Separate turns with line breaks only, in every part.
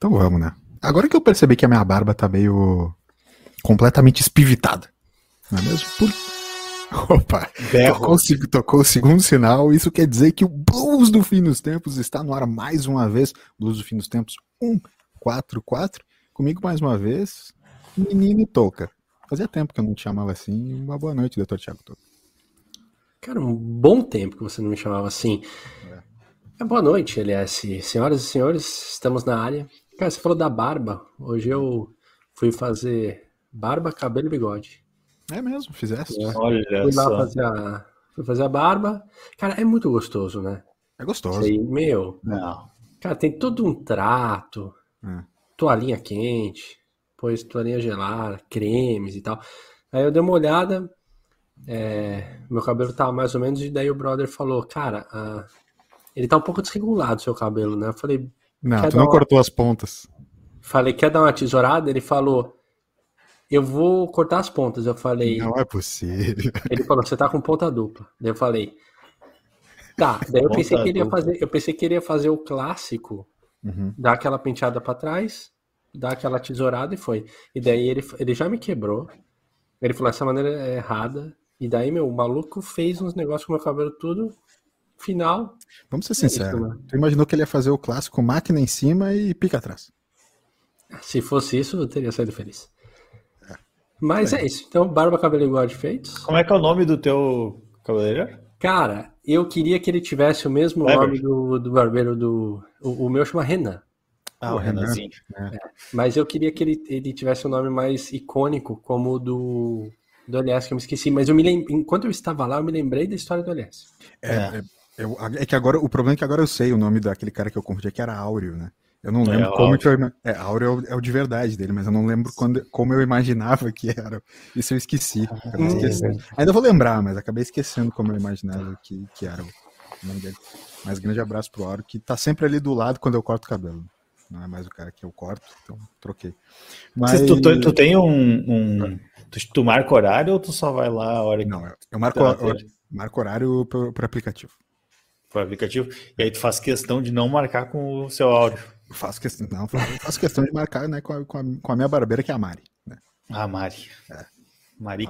Então vamos, né? Agora que eu percebi que a minha barba tá meio completamente espivitada. Não é mesmo? Por... Opa, tocou, tocou o segundo sinal. Isso quer dizer que o Blues do Fim dos Tempos está no ar mais uma vez. Blues do Fim dos Tempos 144. Comigo mais uma vez, menino Toca. Fazia tempo que eu não te chamava assim. Uma boa noite, doutor Tiago Toca.
Cara, um bom tempo que você não me chamava assim. É. Boa noite, LS. Senhoras e senhores, estamos na área. Cara, você falou da barba. Hoje eu fui fazer barba, cabelo e bigode.
É mesmo, fizesse. É.
Olha fui lá fazer a, fui fazer a barba. Cara, é muito gostoso, né?
É gostoso.
Aí, meu. Não. Cara, tem todo um trato. É. Toalhinha quente, depois toalhinha gelada, cremes e tal. Aí eu dei uma olhada. É, meu cabelo tava mais ou menos, e daí o brother falou, cara, ah, ele tá um pouco desregulado, seu cabelo, né? Eu falei,
não, tu não uma... cortou as pontas.
Falei, quer dar uma tesourada? Ele falou, eu vou cortar as pontas. Eu falei.
Não é possível.
Ele falou, você tá com ponta dupla. Daí eu falei. Tá. Daí eu pensei que ele ia fazer. Eu pensei que ele ia fazer o clássico, uhum. dar aquela penteada para trás, dar aquela tesourada e foi. E daí ele, ele já me quebrou. Ele falou, essa maneira é errada. E daí, meu, o maluco fez uns negócios com o meu cabelo tudo final.
Vamos ser sinceros. É tu imaginou que ele ia fazer o clássico máquina em cima e pica atrás.
Se fosse isso, eu teria saído feliz. É. Mas é. é. isso. Então, barba, cabelo igual de feitos.
Como é que é o nome do teu cabeleireiro?
Cara, eu queria que ele tivesse o mesmo nome do, do barbeiro do. O, o meu chama Renan.
Ah, o, o Renanzinho.
É. Mas eu queria que ele, ele tivesse um nome mais icônico, como o do, do LS, que eu me esqueci. Mas eu me lem... enquanto eu estava lá, eu me lembrei da história do LS.
É, é. Eu, é que agora, o problema é que agora eu sei o nome daquele cara que eu confundi, que era Áureo, né? Eu não é, lembro é, como que eu. É, Áureo é o de verdade dele, mas eu não lembro quando, como eu imaginava que era. Isso eu esqueci. Hum. Ainda vou lembrar, mas acabei esquecendo como eu imaginava que, que era o nome dele. Mas grande abraço pro Áureo, que tá sempre ali do lado quando eu corto o cabelo. Não é mais o cara que eu corto, então troquei.
Mas... Tu, tu, tu, tem um. um... Tu, tu, marca horário ou tu só vai lá a hora que.
Não, eu marco, horário, marco horário pro, pro aplicativo
pro aplicativo, e aí tu faz questão de não marcar com o seu áudio.
Faço questão, não, faço questão de marcar né, com, a, com, a, com a minha barbeira, que é a Mari. Né?
A Mari. É.
Mari,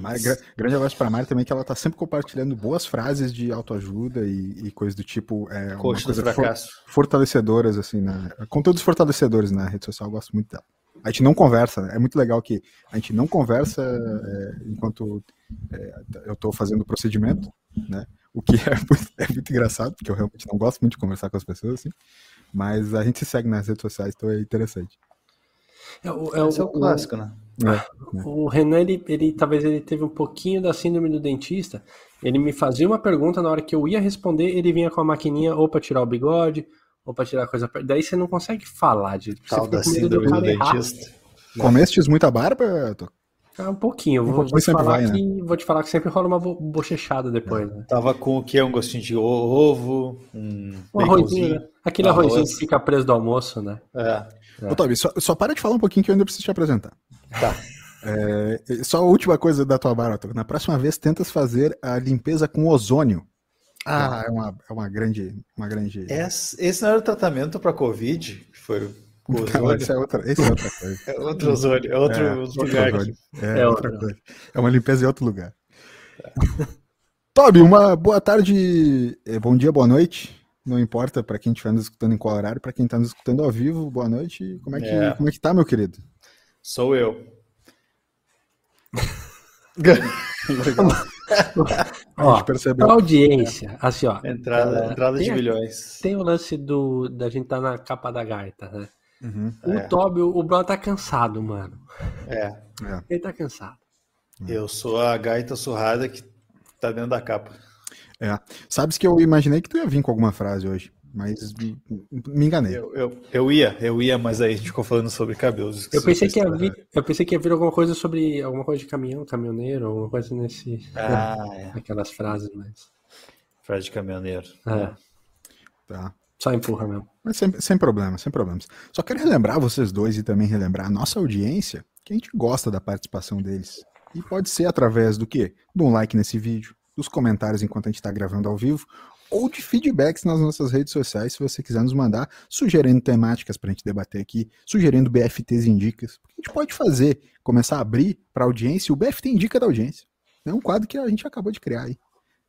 grande abraço para a Mari também, que ela tá sempre compartilhando boas frases de autoajuda e, e coisas do tipo. É,
Coxa do fracasso.
For, fortalecedoras, assim, né? Conteúdos fortalecedores na rede social, eu gosto muito dela. A gente não conversa, né? é muito legal que a gente não conversa é, enquanto é, eu estou fazendo o procedimento, né? O que é muito, é muito engraçado, porque eu realmente não gosto muito de conversar com as pessoas, assim. Mas a gente se segue nas redes sociais, então é interessante.
É, o, é, Esse é o, clássico, né? É, é. O Renan, ele, ele talvez ele teve um pouquinho da síndrome do dentista. Ele me fazia uma pergunta, na hora que eu ia responder, ele vinha com a maquininha ou para tirar o bigode, ou para tirar a coisa. Daí você não consegue falar de.
Tal da síndrome do, do dentista.
Comestes muita barba,
um pouquinho. Vou, vou, te falar vai, né? que, né? vou te falar que sempre rola uma bochechada depois. É. Né?
Tava com o que? Um gostinho de ovo, um,
um arrozinho, né? Aquele arroz. arrozinho que fica preso do almoço, né?
É. é. Ô, Tobi, só, só para de falar um pouquinho que eu ainda preciso te apresentar.
Tá.
É, só a última coisa da tua barba. Na próxima vez, tentas fazer a limpeza com ozônio. Ah, é uma, é uma grande. Uma grande...
Esse, esse não era o tratamento para Covid? Foi
não, esse é outra, esse é outra coisa.
É outro ozônio, é outro é, lugar. Outro
é, é outra coisa. É uma limpeza em outro lugar. Toby, uma boa tarde, eh, bom dia, boa noite. Não importa para quem estiver nos escutando em qual horário, para quem está nos escutando ao vivo, boa noite. Como é que, é. Como é que tá, meu querido?
Sou eu.
ó, a, audiência, assim, ó.
Entrada, entrada de milhões.
Tem o lance do da gente tá na capa da gaita, né? Uhum, o é. Toby, o Bruno tá cansado, mano.
É.
é. Ele tá cansado.
Eu sou a gaita surrada que tá dentro da capa.
É. Sabes que eu imaginei que tu ia vir com alguma frase hoje, mas me enganei.
Eu, eu, eu ia, eu ia, mas aí a gente ficou falando sobre cabelos.
Eu pensei, que ia vir, eu pensei que ia vir alguma coisa sobre alguma coisa de caminhão, caminhoneiro, alguma coisa nesse.
Ah, é.
Aquelas frases, mas.
Frase de caminhoneiro.
É.
Tá.
Só empurra mesmo.
Mas sem, sem problema, sem problemas. Só quero relembrar vocês dois e também relembrar a nossa audiência que a gente gosta da participação deles. E pode ser através do quê? De um like nesse vídeo, dos comentários enquanto a gente está gravando ao vivo, ou de feedbacks nas nossas redes sociais, se você quiser nos mandar, sugerindo temáticas para a gente debater aqui, sugerindo BFTs indicas. A gente pode fazer, começar a abrir para audiência o BFT indica da audiência. É um quadro que a gente acabou de criar aí,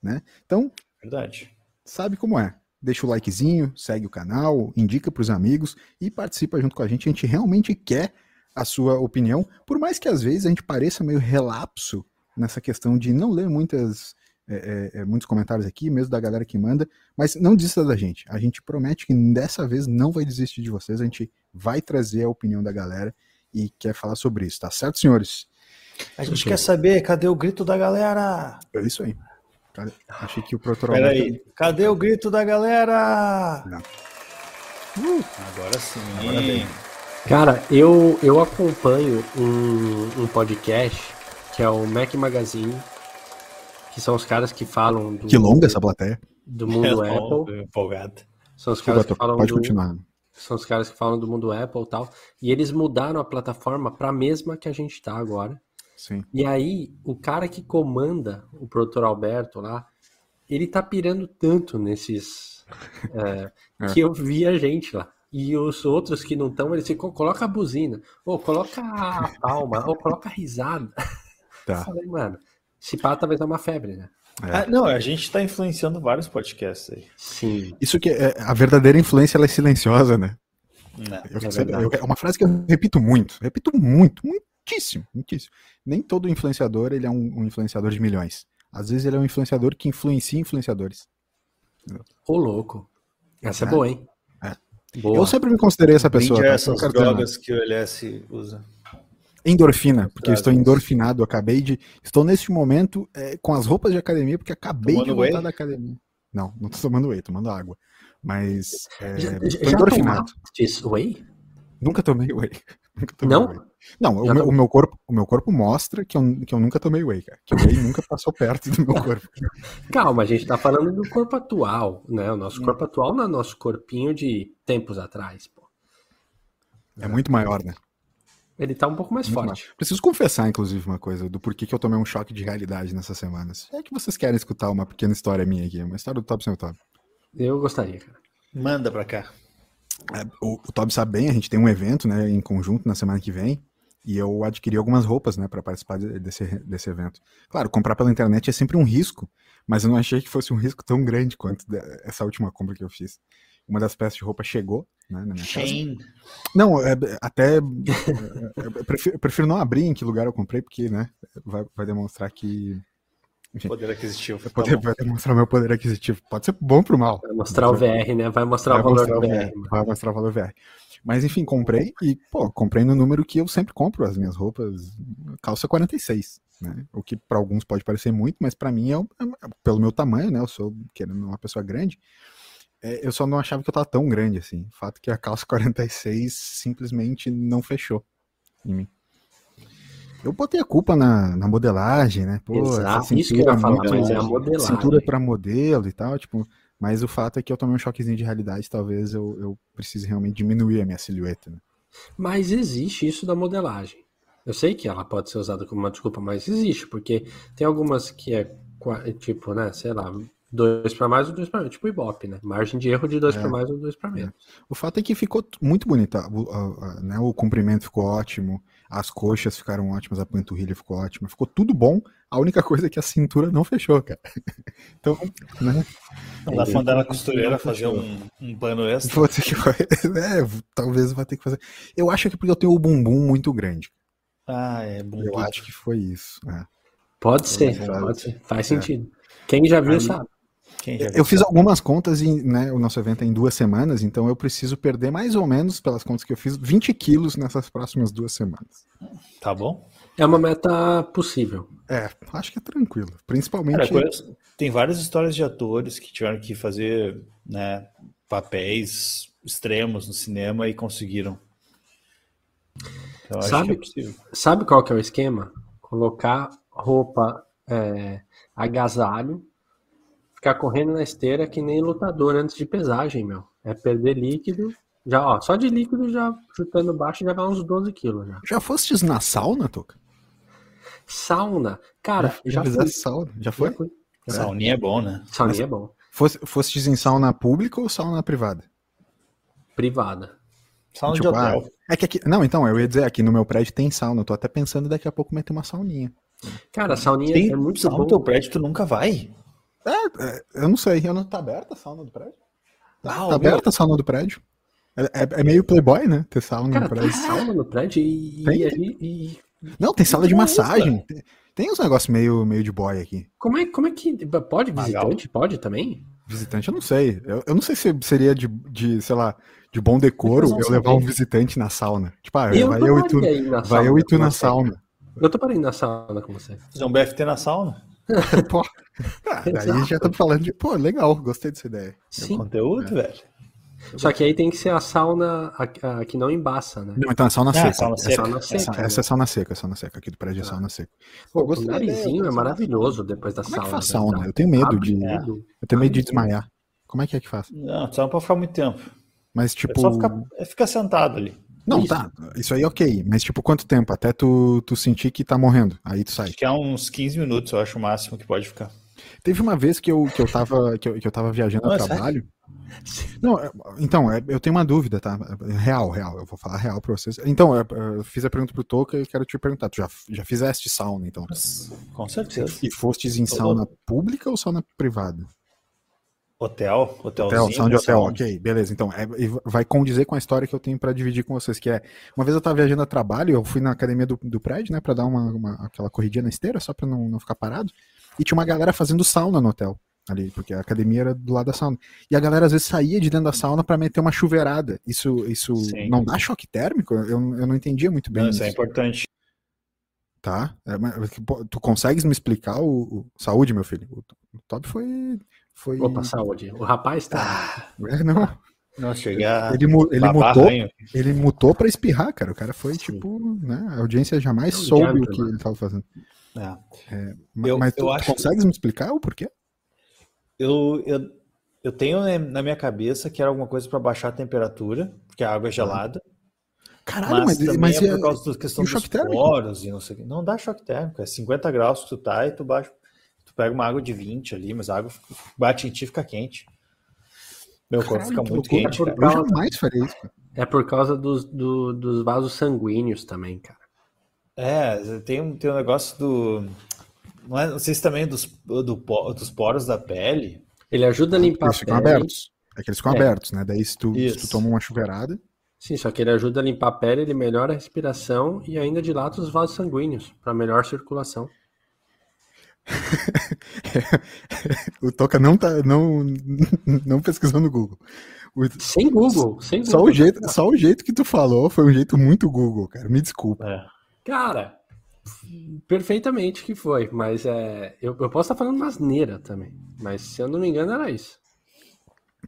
né? Então,
verdade.
Sabe como é? Deixa o likezinho, segue o canal, indica para os amigos e participa junto com a gente. A gente realmente quer a sua opinião, por mais que às vezes a gente pareça meio relapso nessa questão de não ler muitas é, é, é, muitos comentários aqui, mesmo da galera que manda, mas não desista da gente. A gente promete que dessa vez não vai desistir de vocês, a gente vai trazer a opinião da galera e quer falar sobre isso, tá certo, senhores?
A gente quer saber, cadê o grito da galera?
É isso aí. Achei que o Protor
Peraí, cadê o grito da galera? Uh, agora sim. Agora
Cara, eu, eu acompanho um, um podcast que é o Mac Magazine que são os caras que falam
do. Que longa essa plateia.
Do mundo é, Apple. Empolgado. São os caras que falam.
Pode do, continuar.
São os caras que falam do mundo Apple e tal. E eles mudaram a plataforma para a mesma que a gente está agora.
Sim.
E aí, o cara que comanda o produtor Alberto lá, ele tá pirando tanto nesses. É, é. Que eu vi a gente lá. E os outros que não estão, eles ficam, coloca a buzina, ou coloca a palma, ou coloca a risada.
Tá. Eu
falei, mano, se pá, talvez é uma febre, né?
É. Ah, não, a gente está influenciando vários podcasts aí.
Sim.
Isso que é, a verdadeira influência ela é silenciosa, né? Não, eu, é, eu, é uma frase que eu repito muito, repito muito, muitíssimo, muitíssimo. Nem todo influenciador ele é um, um influenciador de milhões. Às vezes ele é um influenciador que influencia influenciadores.
Ô, louco. Essa é, é boa, hein?
É. Boa. Eu sempre me considerei essa pessoa. Tá?
essas drogas que o LS usa.
Endorfina, porque eu estou endorfinado. Acabei de. Estou neste momento é, com as roupas de academia, porque acabei tomando de voltar whey? da academia. Não, não estou tomando whey, tomando água. Mas. É, já, já endorfinado.
whey?
Nunca tomei whey.
Nunca tomei não?
Whey. Não, o meu, o meu, corpo, o meu corpo mostra que eu, que eu nunca tomei whey, cara. Que o whey nunca passou perto do meu corpo.
Calma, a gente tá falando do corpo atual, né? O nosso corpo atual não é nosso corpinho de tempos atrás, pô.
É muito maior, né?
Ele tá um pouco mais Muito forte. Mais.
Preciso confessar, inclusive, uma coisa, do porquê que eu tomei um choque de realidade nessas semanas. É que vocês querem escutar uma pequena história minha aqui, uma história do Top sem o Top.
Eu gostaria, cara.
Manda pra cá.
É, o, o Tob sabe bem, a gente tem um evento, né, em conjunto na semana que vem, e eu adquiri algumas roupas, né, para participar desse, desse evento. Claro, comprar pela internet é sempre um risco, mas eu não achei que fosse um risco tão grande quanto essa última compra que eu fiz uma das peças de roupa chegou né, na minha Shane. casa. Não, é, até é, eu prefiro, eu prefiro, não abrir em que lugar eu comprei, porque né, vai, vai demonstrar que.
Poder aquisitivo.
Tá poder, vai demonstrar meu poder aquisitivo. Pode ser bom pro mal.
Vai mostrar o VR, né? Vai mostrar vai o valor do VR. VR
vai mostrar o valor VR. Mas enfim, comprei e, pô, comprei no número que eu sempre compro as minhas roupas, calça 46, né? O que para alguns pode parecer muito, mas para mim é, é, pelo meu tamanho, né? Eu sou querendo uma pessoa grande. É, eu só não achava que eu tava tão grande assim. O fato é que a calça 46 simplesmente não fechou em mim. Eu botei a culpa na, na modelagem, né?
Pô, Exato, isso que eu ia falar, mas é a modelagem.
Cintura para modelo e tal, tipo, mas o fato é que eu tomei um choquezinho de realidade, talvez eu, eu precise realmente diminuir a minha silhueta, né?
Mas existe isso da modelagem. Eu sei que ela pode ser usada como uma desculpa, mas existe, porque tem algumas que é tipo, né, sei lá, dois para mais ou dois para menos, tipo Ibope, né? Margem de erro de dois é. para mais ou dois para menos. É.
O fato é que ficou muito bonita, o, né? o comprimento ficou ótimo, as coxas ficaram ótimas, a panturrilha ficou ótima, ficou tudo bom. A única coisa é que a cintura não fechou, cara. Então, né?
Dá pra mandar na costureira fazer um, um pano extra. Vou ter que,
é, talvez vá ter que fazer. Eu acho que é porque eu tenho o bumbum muito grande.
Ah, é bumbum.
Eu acho que foi isso. É.
Pode ser, pode ser. Faz é. sentido. Quem já viu Aí, sabe
eu fiz algumas contas e né, o nosso evento é em duas semanas, então eu preciso perder mais ou menos, pelas contas que eu fiz, 20 quilos nessas próximas duas semanas.
Tá bom.
É uma meta possível.
É, acho que é tranquilo. Principalmente.
Cara, tem várias histórias de atores que tiveram que fazer né, papéis extremos no cinema e conseguiram.
Então, sabe, é sabe qual que é o esquema? Colocar roupa é, agasalho ficar correndo na esteira que nem lutador antes de pesagem, meu. É perder líquido. Já, ó, só de líquido já chutando baixo já vai uns 12 quilos já.
Já fostes na sauna, Toca?
Sauna? Cara, já,
já fui. Sauna. Já foi? Já
fui. É. Sauninha é bom, né?
Sauninha é bom.
Fosse, fosse em sauna pública ou sauna privada?
Privada.
Sauna tipo, de hotel.
Ah, é que aqui, não, então, eu ia dizer, aqui no meu prédio tem sauna. Eu tô até pensando daqui a pouco meter uma sauninha.
Cara, a sauninha tem, é muito sauna bom. no
teu prédio tu nunca vai?
É, é, eu não sei. Eu não, tá aberta a sauna do prédio? Tá, ah, tá aberta a sauna do prédio? É, é, é, meio playboy, né? Ter sauna
Cara,
no prédio.
Tem sauna no prédio e.
Tem?
e, e...
Não, tem sala de massagem. Tem, tem uns negócios meio, meio de boy aqui.
Como é, como é que. Pode visitante? Pode também?
Visitante, eu não sei. Eu, eu não sei se seria de, de, sei lá, de bom decoro eu levar um visitante na sauna. Tipo, ah, eu vai, eu e tu, vai eu e tu na sauna.
Eu tô parando na sauna com você.
Fazer um BFT na sauna?
pô, ah, aí já estamos falando de. Pô, legal, gostei dessa ideia.
Sim. conteúdo, é. velho.
Só que aí tem que ser a sauna a, a, que não embaça, né?
Não, então é sauna
ah,
seca.
Sauna seca. É sauna
seca essa,
né?
essa, é sauna seca, sauna seca. Aqui do prédio é sauna seca.
Pô, o narizinho é maravilhoso depois da
Como
sauna.
É que faz sauna? Eu tenho medo de. É. Eu tenho medo de desmaiar. Como é que é que faz?
Não, só não pode ficar muito tempo.
Mas tipo. É
só ficar, é ficar sentado ali.
Não, isso. tá. Isso aí ok. Mas, tipo, quanto tempo? Até tu, tu sentir que tá morrendo. Aí tu sai.
Acho que é uns 15 minutos, eu acho o máximo que pode ficar.
Teve uma vez que eu, que eu, tava, que eu, que eu tava viajando Não, a trabalho. Não, é, então, é, eu tenho uma dúvida, tá? Real, real, eu vou falar real pra vocês. Então, eu fiz a pergunta pro Toca e quero te perguntar, tu já, já fizeste sauna, então?
Com certeza.
E fostes em sauna pública ou sauna privada?
Hotel,
hotelzinho. Hotel, de hotel, ok, beleza. Então, é, vai condizer com a história que eu tenho para dividir com vocês, que é, uma vez eu tava viajando a trabalho, eu fui na academia do, do prédio, né, para dar uma, uma, aquela corridinha na esteira, só para não, não ficar parado, e tinha uma galera fazendo sauna no hotel, ali, porque a academia era do lado da sauna. E a galera às vezes saía de dentro da sauna para meter uma chuveirada. Isso, isso não dá choque térmico? Eu, eu não entendia muito bem. Não,
isso, é isso é importante.
Tá, é, tu consegues me explicar o, o... Saúde, meu filho. O, o Top foi foi...
Opa, saúde. O rapaz tá.
É, não.
Não, chegar.
Ele, ele mutou, ele mutou pra espirrar, cara. O cara foi Sim. tipo, né? A audiência jamais eu soube o que ele tava fazendo. É. É, eu, mas tu, acho... tu consegues me explicar o porquê?
Eu, eu, eu tenho na minha cabeça que era alguma coisa para baixar a temperatura, porque a água é gelada.
Caralho, mas, mas, mas
é por causa da questão dos poros e não sei o que. Não dá choque térmico, é 50 graus que tu tá e tu baixa Tu pega uma água de 20 ali, mas a água bate em ti e fica quente. Meu corpo fica muito quente.
É causa, eu jamais faria isso.
É por causa dos, do, dos vasos sanguíneos também, cara.
É, tem um, tem um negócio do. Não, é, não sei se também dos, do, dos poros da pele.
Ele ajuda a limpar
eles a ficam pele. abertos. É que eles ficam é. abertos, né? Daí se tu, se tu toma uma chuveirada.
Sim, só que ele ajuda a limpar a pele, ele melhora a respiração e ainda dilata os vasos sanguíneos para melhor circulação.
o Toca não tá não, não pesquisou no Google.
O... Sem Google, sem
Google. Só o, jeito, só o jeito que tu falou foi um jeito muito Google, cara. Me desculpa. É.
Cara, perfeitamente que foi, mas é, eu, eu posso estar falando asneira também, mas se eu não me engano era isso.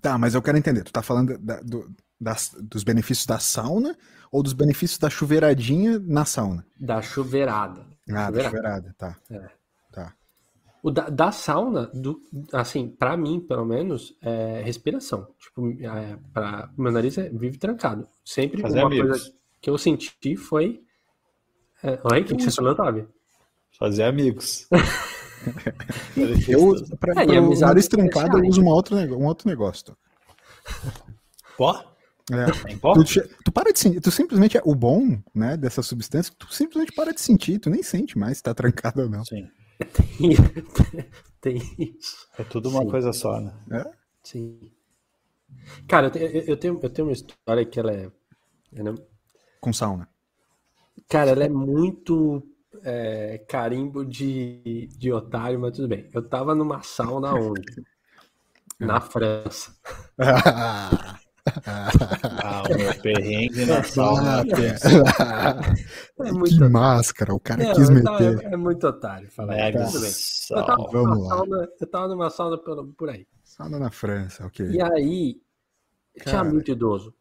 Tá, mas eu quero entender. Tu tá falando da, do, das, dos benefícios da sauna ou dos benefícios da chuveiradinha na sauna?
Da chuveirada.
Ah, chuveirada. da chuveirada, tá.
É. O da, da sauna, do, assim, para mim, pelo menos, é respiração. Tipo, é, pra, meu nariz é, vive trancado. Sempre
Fazer uma amigos. coisa
que eu senti foi. É, Oi, o que, falou, Tavi?
Fazer amigos.
eu, pra, é, pra o nariz trancado, eu uso uma outra, um outro negócio.
Pó?
É. Tu, tu, para de sentir, tu simplesmente é o bom, né, dessa substância, tu simplesmente para de sentir, tu nem sente mais se tá trancado ou não.
Sim.
Tem, tem isso.
É tudo uma Sim. coisa só, né?
É?
Sim. Cara, eu tenho, eu, tenho, eu tenho uma história que ela é. Ela...
Com sauna.
Cara, ela é muito é, carimbo de, de otário, mas tudo bem. Eu tava numa sauna onde? Na França.
ah, o meu perrengue na sauna.
É muito que máscara, o cara é, quis meter.
é muito otário falar. É, tudo bem. Eu tava, Vamos lá. Sauna, eu tava numa sauna por, por aí.
Sauna na França, ok.
E aí, cara. tinha muito idoso.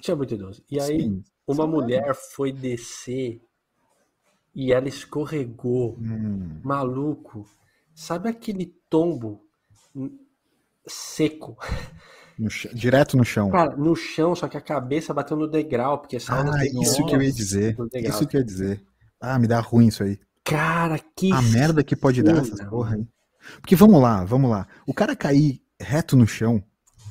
Tinha muito idoso. E aí, Sim. uma mulher foi descer e ela escorregou. Hum. Maluco. Sabe aquele tombo seco?
No direto no chão.
Cara, no chão, só que a cabeça bateu no degrau, porque
sauna Ah, isso que eu ia dizer. Isso que eu ia dizer. Ah, me dá ruim isso aí.
Cara, que.
A merda que pode dar essa porra aí. Porque vamos lá, vamos lá. O cara cair reto no chão,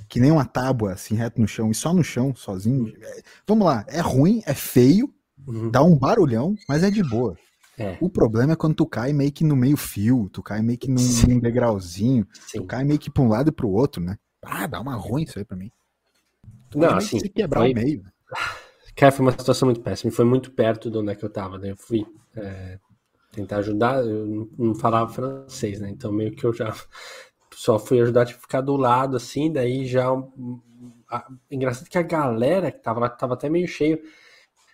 que nem uma tábua, assim, reto no chão, e só no chão, sozinho. É, vamos lá, é ruim, é feio, uhum. dá um barulhão, mas é de boa. É. O problema é quando tu cai meio que no meio fio, tu cai meio que num, num degrauzinho, Sim. tu cai meio que pra um lado e pro outro, né? Ah, dá uma ruim isso aí pra mim.
Tu não, assim, se quebrar foi... o meio. Cara, foi uma situação muito péssima. Foi muito perto de onde é que eu tava, né? Eu fui é, tentar ajudar, eu não falava francês, né? Então meio que eu já só fui ajudar a tipo, ficar do lado, assim, daí já. A, engraçado que a galera que tava lá, tava até meio cheio.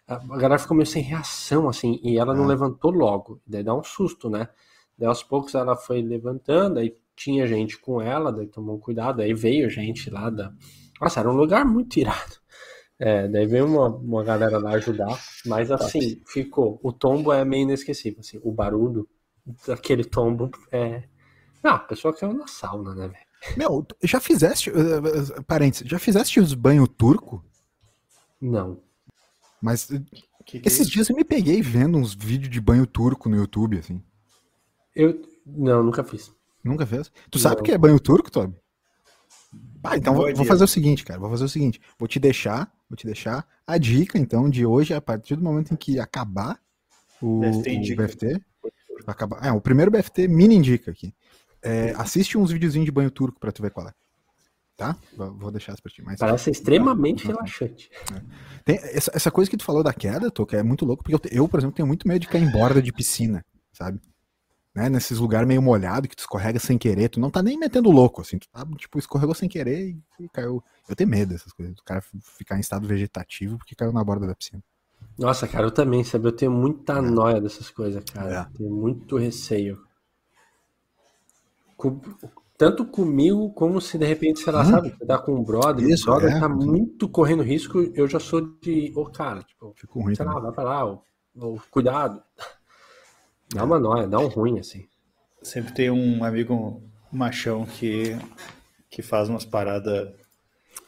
A, galera ficou meio sem reação, assim, e ela não é. levantou logo. Daí dá um susto, né? Daí aos poucos ela foi levantando, aí tinha gente com ela, daí tomou cuidado, aí veio gente lá da. Nossa, era um lugar muito irado. É, daí veio uma, uma galera lá ajudar, mas assim, ficou. O tombo é meio inesquecível, assim, o barulho daquele tombo é. Não, a pessoa caiu na sauna, né, velho?
Meu, já fizeste. Uh, parênteses, já fizeste os banho turco?
Não.
Mas que que esses é dias eu me peguei vendo uns vídeos de banho turco no YouTube, assim.
Eu. Não, nunca fiz.
Nunca fez? Tu não. sabe o que é banho turco, Toby? Ah, então vou, vou, fazer o seguinte, cara. Vou fazer o seguinte. Vou te deixar, vou te deixar a dica, então, de hoje, a partir do momento em que acabar o, o BFT. Acabar, é, o primeiro BFT mini indica aqui. É, assiste uns videozinhos de banho turco pra tu ver qual é. Tá? Vou deixar isso pra ti. Mas,
Parece extremamente tá, relaxante.
É. Tem essa, essa, coisa que tu falou da queda, Tô, que é muito louco, porque eu, eu, por exemplo, tenho muito medo de cair em borda de piscina, sabe? Né, nesses lugares meio molhado que tu escorrega sem querer, tu não tá nem metendo louco, assim, tu tá, tipo, escorregou sem querer e, e caiu. Eu tenho medo dessas coisas, o cara ficar em estado vegetativo porque caiu na borda da piscina.
Nossa, cara, eu também, sabe? Eu tenho muita é. noia dessas coisas, cara. É. Tenho muito receio. Com, tanto comigo, como se de repente, sei lá, hum? sabe, você tá com um brother, Isso, o brother é. tá muito correndo risco, eu já sou de, ô, oh, cara, tipo, Fico ruim sei lá, vai pra lá, ou, ou cuidado. Dá uma nóia, dá um ruim, assim.
Sempre tem um amigo machão que, que faz umas paradas.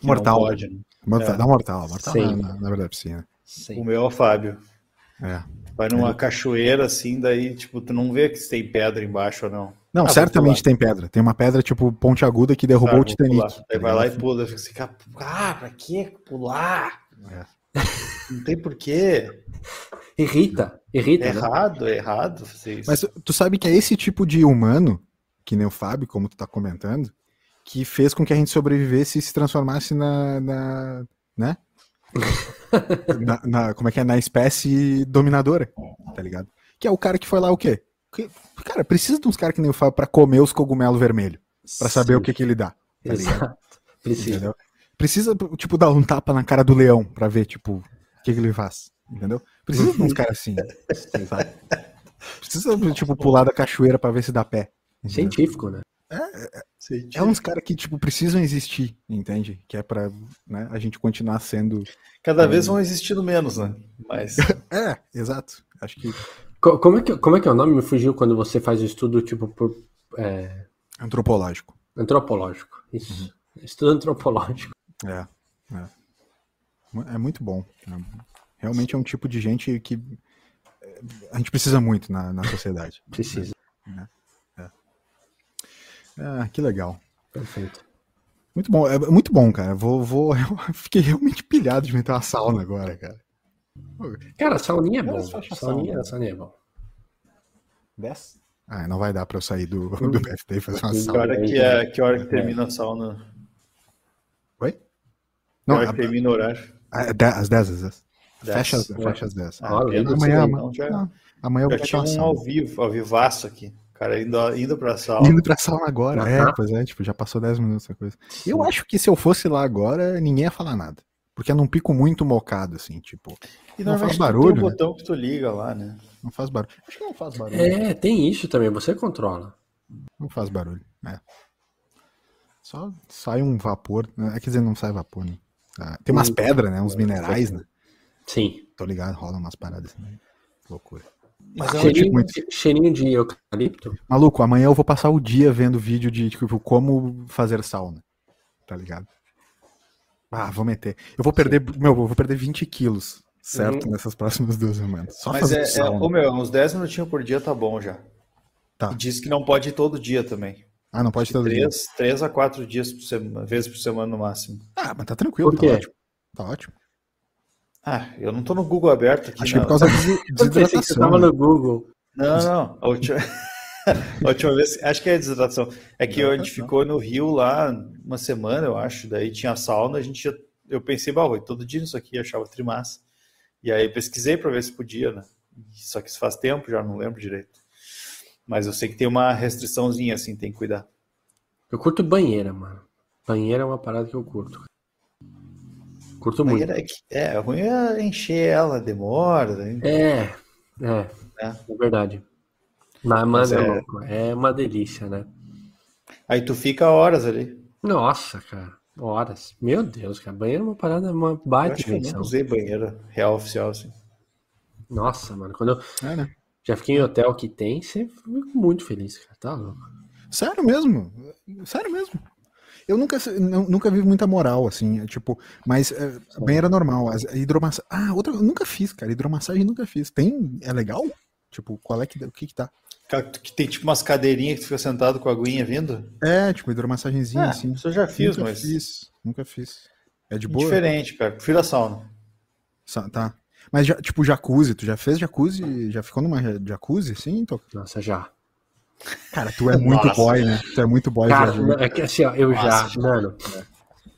Mortal. Pode, né? mortal é. Dá mortal. Mortal, sim. Na, na verdade, sim, né?
sim. O meu é o Fábio. É. Vai numa é. cachoeira assim, daí, tipo, tu não vê que tem pedra embaixo ou não.
Não, ah, certamente tem pedra. Tem uma pedra, tipo, ponte aguda que derrubou ah, o Titanic.
Aí vai lá e pula. Fica assim, ah, pra que pular? É. Não tem porquê.
Irrita, irrita.
É errado, né? errado.
Mas tu sabe que é esse tipo de humano, que nem o Fábio, como tu tá comentando, que fez com que a gente sobrevivesse e se transformasse na. na né? na, na, como é que é? Na espécie dominadora, tá ligado? Que é o cara que foi lá o quê? Cara, precisa de uns caras que nem o Fábio pra comer os cogumelos vermelhos. Pra saber Sim. o que que ele dá. Tá Exato. Precisa. Entendeu? Precisa, tipo, dar um tapa na cara do leão pra ver, tipo, o que, que ele faz. Entendeu? Precisa de uns caras assim, sabe? Precisa, tipo, pular da cachoeira para ver se dá pé.
Entendeu? Científico, né?
É, é, é uns caras que, tipo, precisam existir, entende? Que é pra né, a gente continuar sendo.
Cada é, vez vão existindo menos, né? Mas.
é, exato. Acho que.
Como é que, como é que é o nome? Me fugiu quando você faz o estudo, tipo, por. É...
Antropológico.
Antropológico, isso. Uhum. Estudo antropológico.
É, é. É muito bom. Realmente é um tipo de gente que eh, a gente precisa muito na, na sociedade.
Precisa.
Né? É. Ah, que legal.
Perfeito.
Muito bom, é muito bom, cara. Vou, vou, eu fiquei realmente pilhado de meter uma sauna agora, cara.
Cara, sauninha é bom. Sauninha, sauninha é bom.
10? Ah, não vai dar pra eu sair do, do BFT e fazer uma sauna.
Que hora que, é, que, hora que termina a sauna?
Oi?
Não, que hora que termina o horário?
Às 10, às 10. Fecha, as, fecha as 10. Ah,
amanhã, então já, não, amanhã eu vou tinha um ao vivo, ao vivaço aqui. Cara, indo, indo pra sala.
Indo pra sala agora, é, pois é, tipo, já passou 10 minutos essa coisa. Eu acho que se eu fosse lá agora, ninguém ia falar nada. Porque eu não pico muito mocado, assim, tipo.
E não faz barulho. Tem um né? botão que tu liga lá, né?
Não faz barulho. Acho que não faz barulho.
É, tem isso também, você controla.
Não faz barulho, é. Só sai um vapor, né? quer dizer, não sai vapor, né? Ah, tem umas hum. pedras, né? Uns minerais, né?
Sim.
Tô ligado, rola umas paradas assim. Né? Loucura.
Mas é cheirinho, muito... cheirinho de eucalipto.
Maluco, amanhã eu vou passar o dia vendo vídeo de tipo, como fazer sauna. Tá ligado? Ah, vou meter. Eu vou perder, Sim. meu, eu vou perder 20 quilos, certo? Uhum. Nessas próximas duas semanas.
Só Mas é, sauna. é, ô, meu, uns 10 minutinhos por dia tá bom já. Tá. E diz que não pode ir todo dia também.
Ah, não pode todo
três, dia? Três a quatro dias por semana, vezes por semana no máximo.
Ah, mas tá tranquilo, tá ótimo. Tá ótimo.
Ah, eu não tô no Google aberto aqui.
Acho não. que é por causa da desidratação. Você
tava no Google.
Não, não. A última... a última vez, acho que é desidratação. É que a gente ficou no Rio lá uma semana, eu acho. Daí tinha sauna, a gente eu pensei, bah, todo dia isso aqui, achava trimassa. E aí pesquisei para ver se podia, né? Só que isso faz tempo, já não lembro direito. Mas eu sei que tem uma restriçãozinha assim, tem que cuidar.
Eu curto banheira, mano. Banheira é uma parada que eu curto. Curto
muito. É, é, ruim é encher ela, demora. Né?
É, é, é, é verdade. Mas, mas é, é louco, é uma delícia, né?
Aí tu fica horas ali.
Nossa, cara, horas. Meu Deus, cara, banheiro é uma parada, uma baita eu
acho que eu não usei banheiro real oficial, assim.
Nossa, mano, quando eu é, né? já fiquei em hotel que tem, você fica muito feliz, cara, tá louco.
Sério mesmo, sério mesmo. Eu nunca, nunca vi muita moral, assim, tipo, mas é, banheira normal, hidromassagem. Ah, outra, eu nunca fiz, cara, hidromassagem nunca fiz. Tem, é legal? Tipo, qual é que, o que que tá?
Que tem tipo umas cadeirinhas que tu fica sentado com a aguinha vindo?
É, tipo hidromassagenzinha, é, assim.
Isso eu já fiz,
nunca
mas.
Fiz, nunca fiz. É de boa?
Diferente, cara. Prefiro a sauna.
Tá. Mas, já, tipo, jacuzzi, tu já fez jacuzzi? Já ficou numa jacuzzi, sim?
Nossa, já.
Cara, tu é muito Nossa. boy, né? Tu é muito boy.
Cara, é que assim, ó, eu Nossa, já, mano.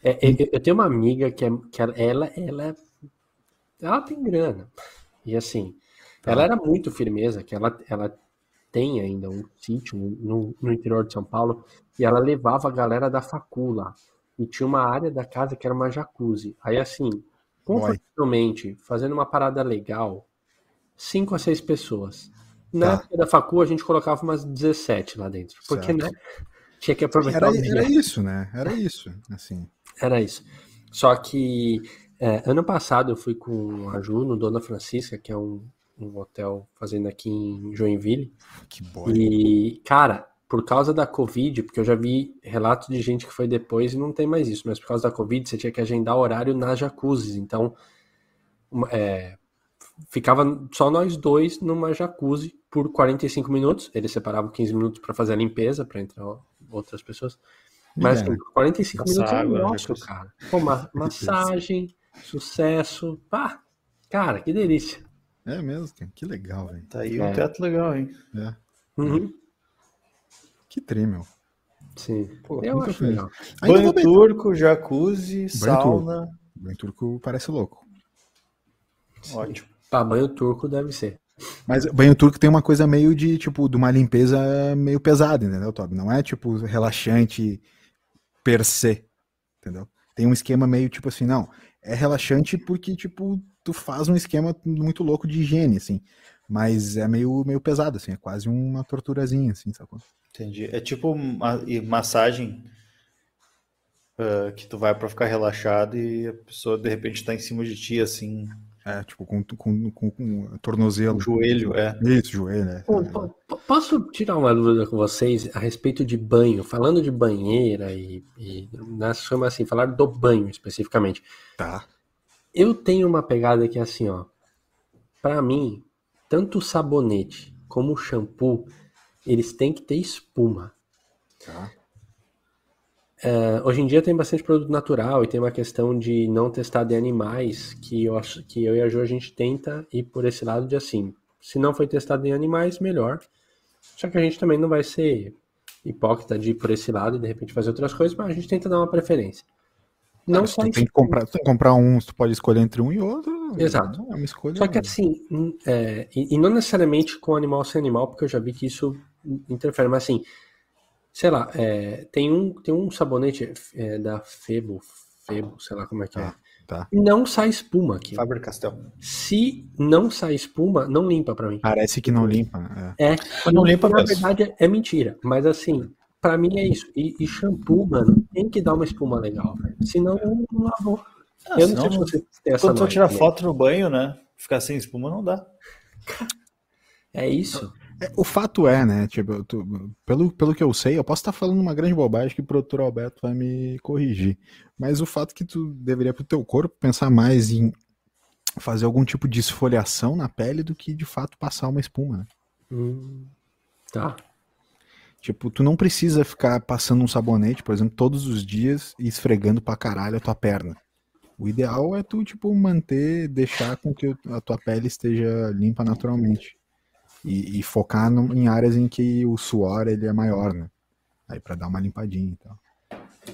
É, é, eu tenho uma amiga que, é, que ela, ela, ela, ela tem grana. E assim, tá. ela era muito firmeza, que ela, ela tem ainda um sítio no, no interior de São Paulo, e ela levava a galera da facula. E tinha uma área da casa que era uma jacuzzi. Aí assim, confortavelmente, fazendo uma parada legal, cinco a seis pessoas. Na tá. época da facu, a gente colocava umas 17 lá dentro. Porque, certo. né? Tinha que aproveitar
era, o dia. Era isso, né? Era isso, assim.
Era isso. Só que é, ano passado eu fui com a Ju no Dona Francisca, que é um, um hotel fazendo aqui em Joinville.
Que bom.
E, cara, por causa da Covid, porque eu já vi relatos de gente que foi depois e não tem mais isso, mas por causa da Covid você tinha que agendar horário na jacuzzi. Então, é, ficava só nós dois numa jacuzzi por 45 minutos. Eles separavam 15 minutos para fazer a limpeza, para entrar outras pessoas. Mas é. 45 minutos é nosso, cara. Pô, ma massagem, sucesso. Pá, cara, que delícia.
É mesmo, que legal, velho.
Tá aí é. um teto legal, hein?
É.
Uhum.
Que tri, meu.
Sim. Pô, eu acho legal.
Banho turco, jacuzzi, Banho sauna.
Turco. Banho turco parece louco.
Ótimo.
Pra banho turco deve ser.
Mas banho turco tem uma coisa meio de, tipo, de uma limpeza meio pesada, entendeu, Toby? Não é, tipo, relaxante per se, entendeu? Tem um esquema meio, tipo assim, não, é relaxante porque, tipo, tu faz um esquema muito louco de higiene, assim, mas é meio, meio pesado, assim, é quase uma torturazinha, assim, sacou?
Entendi. É tipo uma massagem uh, que tu vai para ficar relaxado e a pessoa, de repente, tá em cima de ti, assim,
é, tipo, com, com, com, com tornozelo.
joelho, é.
Isso, joelho, é.
Posso tirar uma dúvida com vocês a respeito de banho? Falando de banheira e, e nós chama assim, falar do banho especificamente.
Tá.
Eu tenho uma pegada que é assim, ó. Pra mim, tanto o sabonete como o shampoo, eles têm que ter espuma.
Tá.
Uh, hoje em dia tem bastante produto natural e tem uma questão de não testar de animais que eu, acho, que eu e a Jo a gente tenta ir por esse lado de assim, se não foi testado em animais, melhor. Só que a gente também não vai ser hipócrita de ir por esse lado e de repente fazer outras coisas, mas a gente tenta dar uma preferência.
Não só tu tem que comprar, tu comprar um, tu pode escolher entre um e outro.
Exato.
É uma escolha.
Só que assim, é, e, e, não necessariamente com animal sem animal, porque eu já vi que isso interfere, mas assim, sei lá, é, tem, um, tem um sabonete é, da Febo, Febo, sei lá como é que é.
Ah, tá.
Não sai espuma aqui.
Faber Castell.
Se não sai espuma, não limpa para mim.
Parece que não limpa.
É, é
não limpa
na verdade é, mentira, mas assim, para mim é isso. E, e, shampoo, mano, tem que dar uma espuma legal, velho. Senão não lavou.
Ah, eu não sei se você tem essa Quando tu tirar foto no banho, né? Ficar sem espuma não dá.
É isso.
É, o fato é, né? Tipo, tu, pelo, pelo que eu sei, eu posso estar falando uma grande bobagem que o produtor Alberto vai me corrigir. Mas o fato que tu deveria pro teu corpo pensar mais em fazer algum tipo de esfoliação na pele do que de fato passar uma espuma, né?
Hum, tá.
Tipo, tu não precisa ficar passando um sabonete, por exemplo, todos os dias e esfregando pra caralho a tua perna. O ideal é tu, tipo, manter, deixar com que a tua pele esteja limpa naturalmente. E, e focar no, em áreas em que o suor ele é maior, né? Aí para dar uma limpadinha e tal.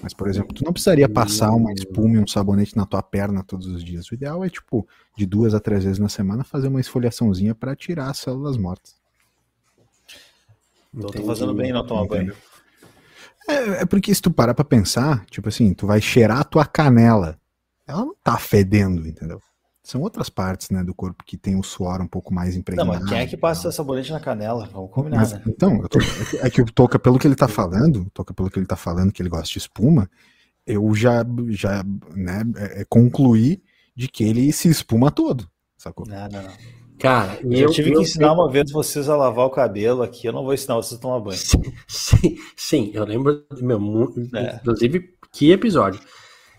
Mas, por exemplo, tu não precisaria passar uma espuma e um sabonete na tua perna todos os dias. O ideal é, tipo, de duas a três vezes na semana, fazer uma esfoliaçãozinha para tirar as células mortas.
Então tô fazendo bem não tomar banho.
É, é, porque se tu parar pra pensar, tipo assim, tu vai cheirar a tua canela. Ela não tá fedendo, entendeu? São outras partes, né, do corpo que tem o suor um pouco mais impregnado.
Não, mas quem é que passa sabonete na canela? Vamos combinar, mas, né?
Então, tô, é que o Toca, pelo que ele tá falando, Toca, pelo que ele tá falando, que ele gosta de espuma, eu já, já né, é, é, concluí de que ele se espuma todo, sacou?
Não, não, não. Cara, eu, eu tive eu, que ensinar eu, uma vez vocês a lavar o cabelo aqui, eu não vou ensinar vocês a tomar banho.
Sim, sim, sim eu lembro, meu, é. inclusive, que episódio.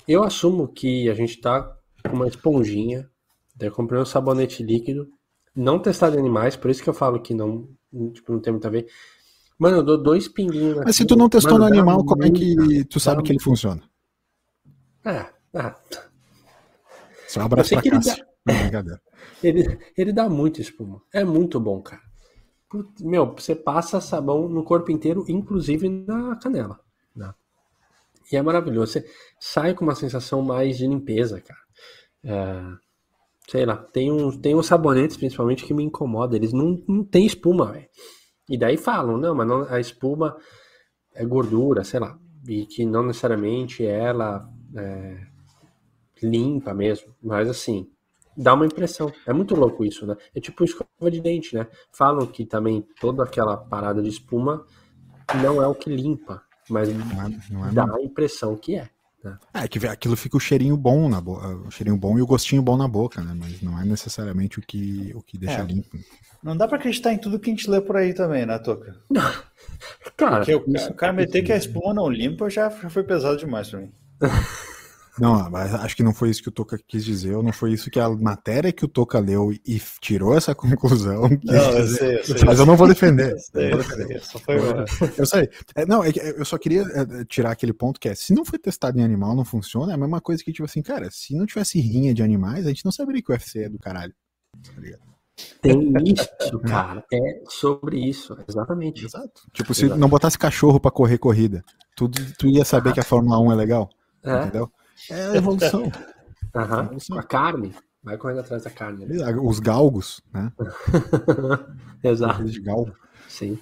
Eu assumo que a gente tá com uma esponjinha Daí eu comprei um sabonete líquido, não testado em animais, por isso que eu falo que não, tipo, não tem muito a ver. Mano, eu dou dois pinguinhos.
Mas se tu não testou Mano, no animal, como é que tu sabe que ele funciona?
É, é.
Só um abraço pra Cássio. Dá...
ele, ele dá muito espuma. É muito bom, cara. Meu, você passa sabão no corpo inteiro, inclusive na canela. Né? E é maravilhoso. Você sai com uma sensação mais de limpeza, cara. É sei lá, tem uns, tem uns sabonetes principalmente que me incomodam. Eles não, não tem espuma, velho. E daí falam, não, mas não, a espuma é gordura, sei lá. E que não necessariamente ela é, limpa mesmo. Mas assim, dá uma impressão. É muito louco isso, né? É tipo escova de dente, né? Falam que também toda aquela parada de espuma não é o que limpa, mas não é, não é dá a impressão que é.
É, que aquilo fica o cheirinho bom na boca, o cheirinho bom e o gostinho bom na boca, né? Mas não é necessariamente o que, o que deixa é. limpo.
Não dá pra acreditar em tudo que a gente lê por aí também, né, Toca?
Cara,
Porque o, o cara meter que a espuma não limpa já, já foi pesado demais pra mim.
Não, acho que não foi isso que o Toca quis dizer, ou não foi isso que a matéria que o Toca leu e tirou essa conclusão.
Não, eu sei, eu sei,
mas eu não vou defender.
Eu sei, eu sei, só foi
eu sei. É, não, é eu só queria é, tirar aquele ponto que é, se não foi testado em animal, não funciona, é a mesma coisa que, tipo assim, cara, se não tivesse rinha de animais, a gente não saberia que o UFC é do caralho. Tá ligado?
Tem isso, cara. É sobre isso, exatamente.
Exato. Tipo, se não botasse cachorro para correr corrida, tu, tu ia saber que a Fórmula 1 é legal. É. Entendeu? É a evolução.
Evolução. A carne. Vai correndo atrás da carne. Né?
Os galgos, né?
Exato.
De galgo.
Sim.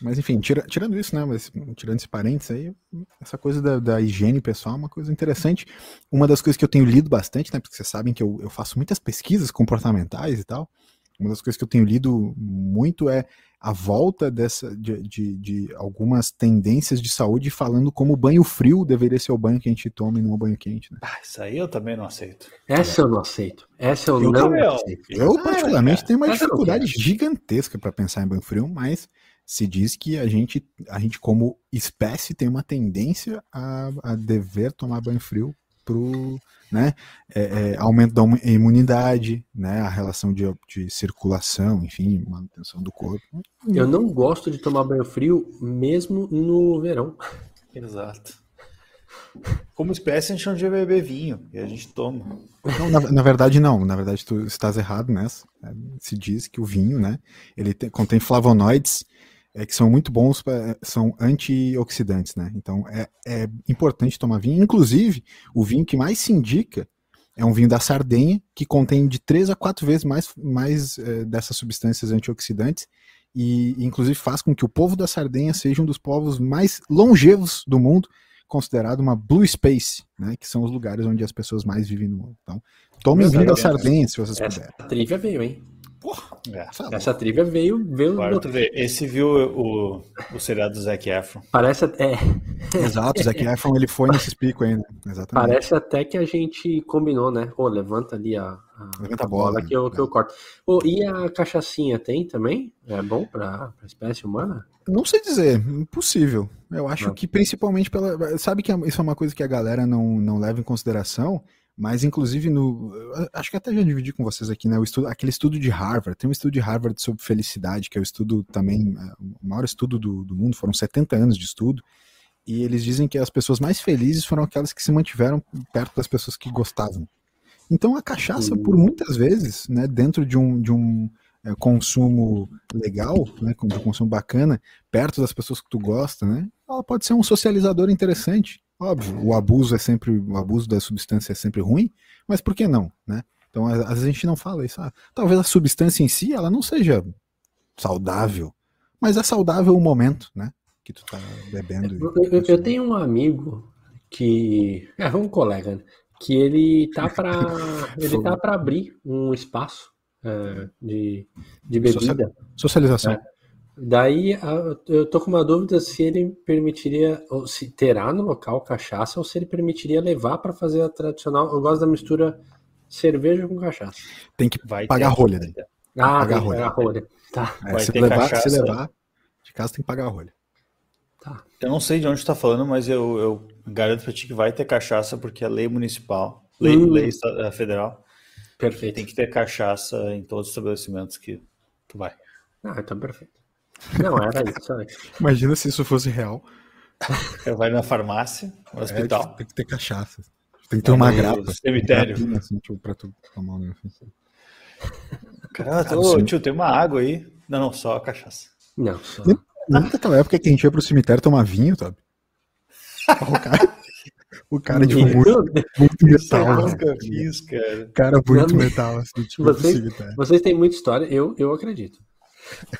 Mas enfim, tira, tirando isso, né? Mas, tirando esse parênteses aí, essa coisa da, da, higiene pessoal é uma coisa interessante. Uma das coisas que eu tenho lido bastante, né? Porque vocês sabem que eu, eu faço muitas pesquisas comportamentais e tal. Uma das coisas que eu tenho lido muito é a volta dessa de, de, de, algumas tendências de saúde falando como o banho frio deveria ser o banho que a gente toma e não o banho quente. Né?
Ah, isso aí eu também não aceito.
Essa eu não aceito. Essa eu, eu não também, aceito.
Eu, particularmente, ah, tenho uma dificuldade gigantesca para pensar em banho frio, mas se diz que a gente, a gente como espécie, tem uma tendência a, a dever tomar banho frio pro né, é, é, aumento da imunidade, né, a relação de, de, circulação, enfim, manutenção do corpo.
Eu não gosto de tomar banho frio mesmo no verão.
Exato. Como espécie, a gente não devia beber vinho, e a gente toma.
Não, na, na, verdade, não. Na verdade, tu estás errado nessa. Né? Se diz que o vinho, né, ele tem, contém flavonoides é, que são muito bons, pra, são antioxidantes, né? Então é, é importante tomar vinho. Inclusive, o vinho que mais se indica é um vinho da Sardenha, que contém de 3 a 4 vezes mais, mais é, dessas substâncias antioxidantes, e inclusive faz com que o povo da Sardenha seja um dos povos mais longevos do mundo, considerado uma blue space, né? Que são os lugares onde as pessoas mais vivem no mundo. Então, tomem vinho da Sardenha, se vocês
Essa
puderem.
A trivia veio, hein? Porra, é, essa trivia veio. veio
Esse viu o, o seriado do Zac Efron.
Parece até.
Exato, o Zac Efron ele foi nesse pico ainda. Exatamente.
Parece até que a gente combinou, né? Ô, levanta ali a, a,
levanta a bola, bola
que, eu, que eu corto. Ô, e a cachaçinha tem também? É bom para a espécie humana?
Não sei dizer, impossível. Eu acho não. que principalmente pela. Sabe que isso é uma coisa que a galera não, não leva em consideração? Mas, inclusive, no. Acho que até já dividi com vocês aqui, né? O estudo, aquele estudo de Harvard. Tem um estudo de Harvard sobre felicidade, que é o estudo também, é, o maior estudo do, do mundo, foram 70 anos de estudo. E eles dizem que as pessoas mais felizes foram aquelas que se mantiveram perto das pessoas que gostavam. Então a cachaça, por muitas vezes, né, dentro de um, de um é, consumo legal, né, de um consumo bacana, perto das pessoas que tu gosta, né, ela pode ser um socializador interessante. Óbvio, o abuso é sempre, o abuso da substância é sempre ruim, mas por que não, né? Então, às vezes a gente não fala isso. Ah, talvez a substância em si, ela não seja saudável, mas é saudável o momento, né? Que tu tá bebendo.
Eu, eu, eu tenho um amigo que é um colega, né? que ele tá para ele tá para abrir um espaço é, de, de bebida.
Socialização. É.
Daí eu tô com uma dúvida se ele permitiria, ou se terá no local cachaça, ou se ele permitiria levar para fazer a tradicional. Eu gosto da mistura cerveja com cachaça.
Tem que vai pagar ter, rolha. Né?
Ah, pagar rolha. Pagar rolha. Tá.
É, se, levar, cachaça, se levar de casa tem que pagar a rolha.
Tá. Eu não sei de onde está falando, mas eu, eu garanto para ti que vai ter cachaça porque é lei municipal, lei, hum. lei eh, federal.
Perfeito.
Tem que ter cachaça em todos os estabelecimentos que tu vai.
Ah, então perfeito. Não, era isso.
Imagina se isso fosse real.
Vai na farmácia, no é, hospital.
Tem que ter cachaça. Tem que ter uma grapa.
Cemitério. Grapinha, assim, tipo, pra tu tomar um assim. Cara, ô, tio, tem uma água aí. Não, não, só a cachaça.
Não, só.
Lembra daquela época que a gente ia pro cemitério tomar vinho, sabe? O cara, o cara tipo, muito, muito metal. Eu nunca
fiz, cara.
Cara, muito metal, assim, tipo,
vocês, vocês têm muita história, eu, eu acredito.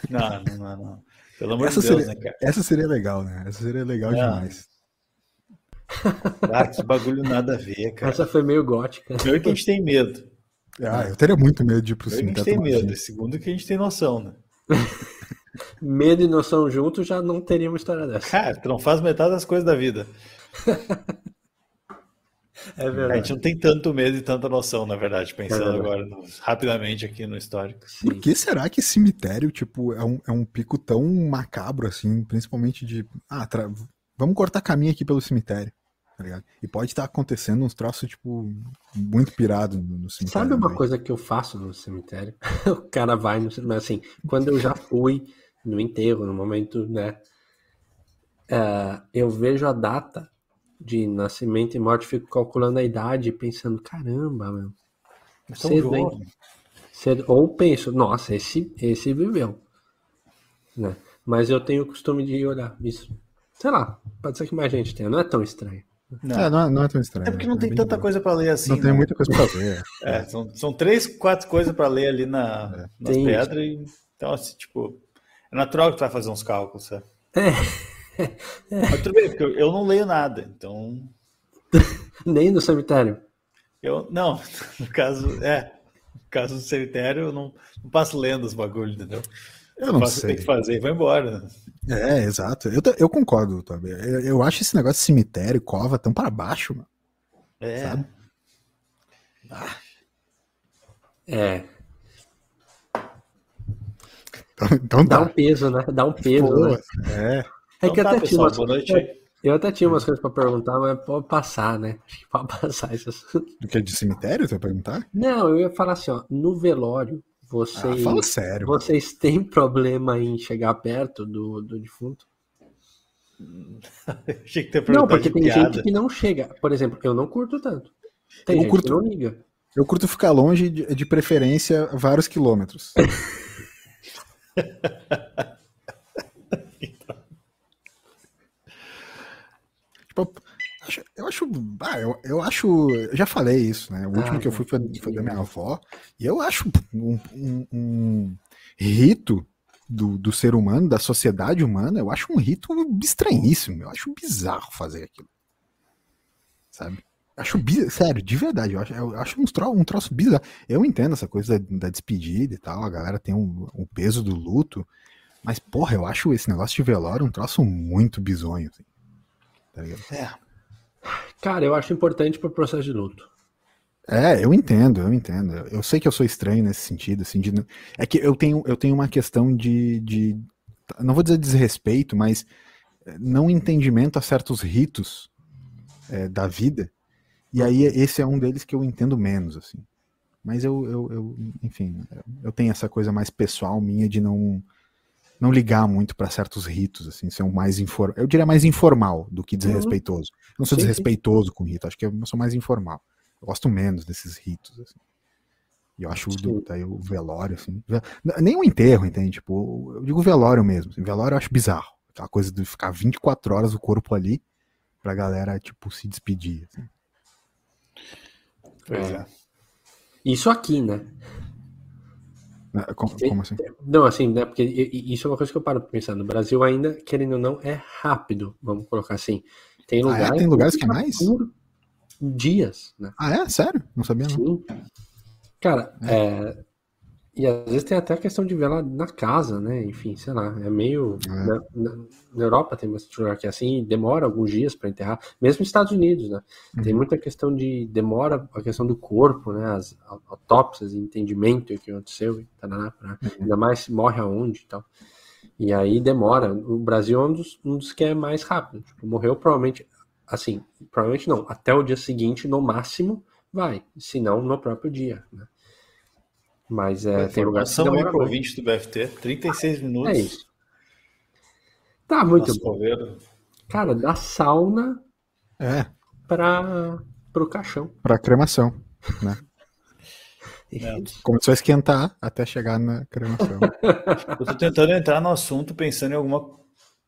Não, não, não. Pelo amor
essa
de Deus,
seria,
né, cara?
Essa seria legal, né? Essa seria legal não. demais.
Ah, que bagulho nada a ver, cara.
Essa foi meio gótica.
Primeiro que a gente tem medo.
Ah, eu teria muito medo de ir pro
que a gente tem medo. Segundo que a gente tem noção, né?
medo e noção juntos já não teria uma história dessa.
Cara, tu não faz metade das coisas da vida.
É verdade.
A gente não tem tanto medo e tanta noção, na verdade, pensando é agora no, rapidamente aqui no histórico.
Sim. Por que será que cemitério, tipo, é um, é um pico tão macabro, assim, principalmente de. Ah, tra... vamos cortar caminho aqui pelo cemitério. Tá ligado? E pode estar acontecendo uns troços, tipo, muito pirado no, no cemitério.
Sabe uma coisa que eu faço no cemitério? o cara vai no cemitério, assim, quando eu já fui no enterro, no momento, né? Uh, eu vejo a data de nascimento e morte, fico calculando a idade pensando, caramba, meu. Cedo, hein? Cedo. Ou penso, nossa, esse, esse viveu. Né? Mas eu tenho o costume de olhar isso. Sei lá, pode ser que mais gente tenha, não é tão estranho.
Não. É, não, é, não é tão estranho.
É porque não é tem tanta coisa para ler assim.
Não né? tem muita coisa para ler.
é, são, são três, quatro coisas para ler ali na, é. nas tem pedras. E, então, assim, tipo, é natural que tu vai fazer uns cálculos, sabe?
É.
Mas tudo bem, porque eu não leio nada, então.
Nem no cemitério.
Eu, não, no caso, é. No caso do cemitério, eu não, não passo lendo os bagulhos, entendeu?
Eu não faço sei.
O que tem que fazer e vai embora.
É, exato. Eu, eu concordo, Tobi. Eu, eu acho esse negócio de cemitério, cova, tão para baixo, mano.
É. Sabe? Ah.
É.
Então, então
dá. dá um peso, né? Dá um peso. Pô, né?
É.
É que então, até tá, tinha umas... Eu até tinha umas coisas para perguntar, mas pode passar, né? Acho que pode passar essas.
Do que de cemitério, você vai perguntar?
Não, eu ia falar assim, ó, no velório, vocês,
ah, fala sério.
Vocês têm problema em chegar perto do, do defunto?
Achei que
não, porque tem piada. gente que não chega. Por exemplo, eu não curto tanto. Tem eu gente curto, que não liga.
Eu curto ficar longe, de, de preferência, vários quilômetros. Tipo, eu acho. Ah, eu, eu acho. Eu já falei isso, né? O último ah, que eu fui foi, foi, da minha avó. E eu acho um, um, um rito do, do, ser humano, da sociedade humana, eu acho um rito estranhíssimo. Eu acho bizarro fazer aquilo. Sabe? Acho bizarro, sério, de verdade. Eu acho, eu acho um, troço, um troço bizarro. Eu entendo essa coisa da, da despedida e tal, a galera tem um, um, peso do luto. Mas, porra, eu acho esse negócio de velório um troço muito bizonho. Assim. Tá
é. Cara, eu acho importante pro processo de luto.
É, eu entendo, eu entendo. Eu sei que eu sou estranho nesse sentido, assim, de, é que eu tenho, eu tenho uma questão de, de, não vou dizer desrespeito, mas eh, não entendimento a certos ritos é, da vida E aí esse é um deles que eu entendo menos, assim. Mas eu, eu, eu enfim, eu tenho essa coisa mais pessoal minha de não não ligar muito para certos ritos, assim, ser um mais informal. Eu diria mais informal do que desrespeitoso. Eu não sou sim, desrespeitoso sim. com rito, acho que eu sou mais informal. Eu gosto menos desses ritos, assim. E eu acho do, daí o velório, assim. Nem o enterro, entende? Tipo, eu digo velório mesmo. Assim, velório eu acho bizarro. Aquela coisa de ficar 24 horas o corpo ali pra galera, tipo, se despedir. Assim.
Pois é. Isso aqui, né?
É, como, como, assim?
Não, assim, né? Porque isso é uma coisa que eu paro pra pensar. No Brasil ainda, querendo ou não, é rápido, vamos colocar assim. Tem, lugar
ah, é? tem lugares que é mais?
dias, né?
Ah, é? Sério? Não sabia não. Sim.
Cara, é. É, e às vezes tem até a questão de velar na casa, né? Enfim, sei lá, é meio. É. Na, na, na, Europa tem bastante lugar que é assim, demora alguns dias para enterrar, mesmo nos Estados Unidos, né? Uhum. Tem muita questão de demora, a questão do corpo, né? As autópsias, entendimento do que aconteceu, tarará, pra, uhum. ainda mais se morre aonde e tal. E aí demora. O Brasil é um dos, um dos que é mais rápido. Tipo, morreu provavelmente, assim, provavelmente não, até o dia seguinte, no máximo, vai, se não no próprio dia, né? Mas é, tem lugar que
demora pro ouvinte do BFT, 36 minutos.
É isso. Tá muito Nossa, bom. Cara, da sauna
é.
para pro caixão.
Para cremação, né? É. Começou a esquentar até chegar na cremação.
Eu tô tentando entrar no assunto pensando em alguma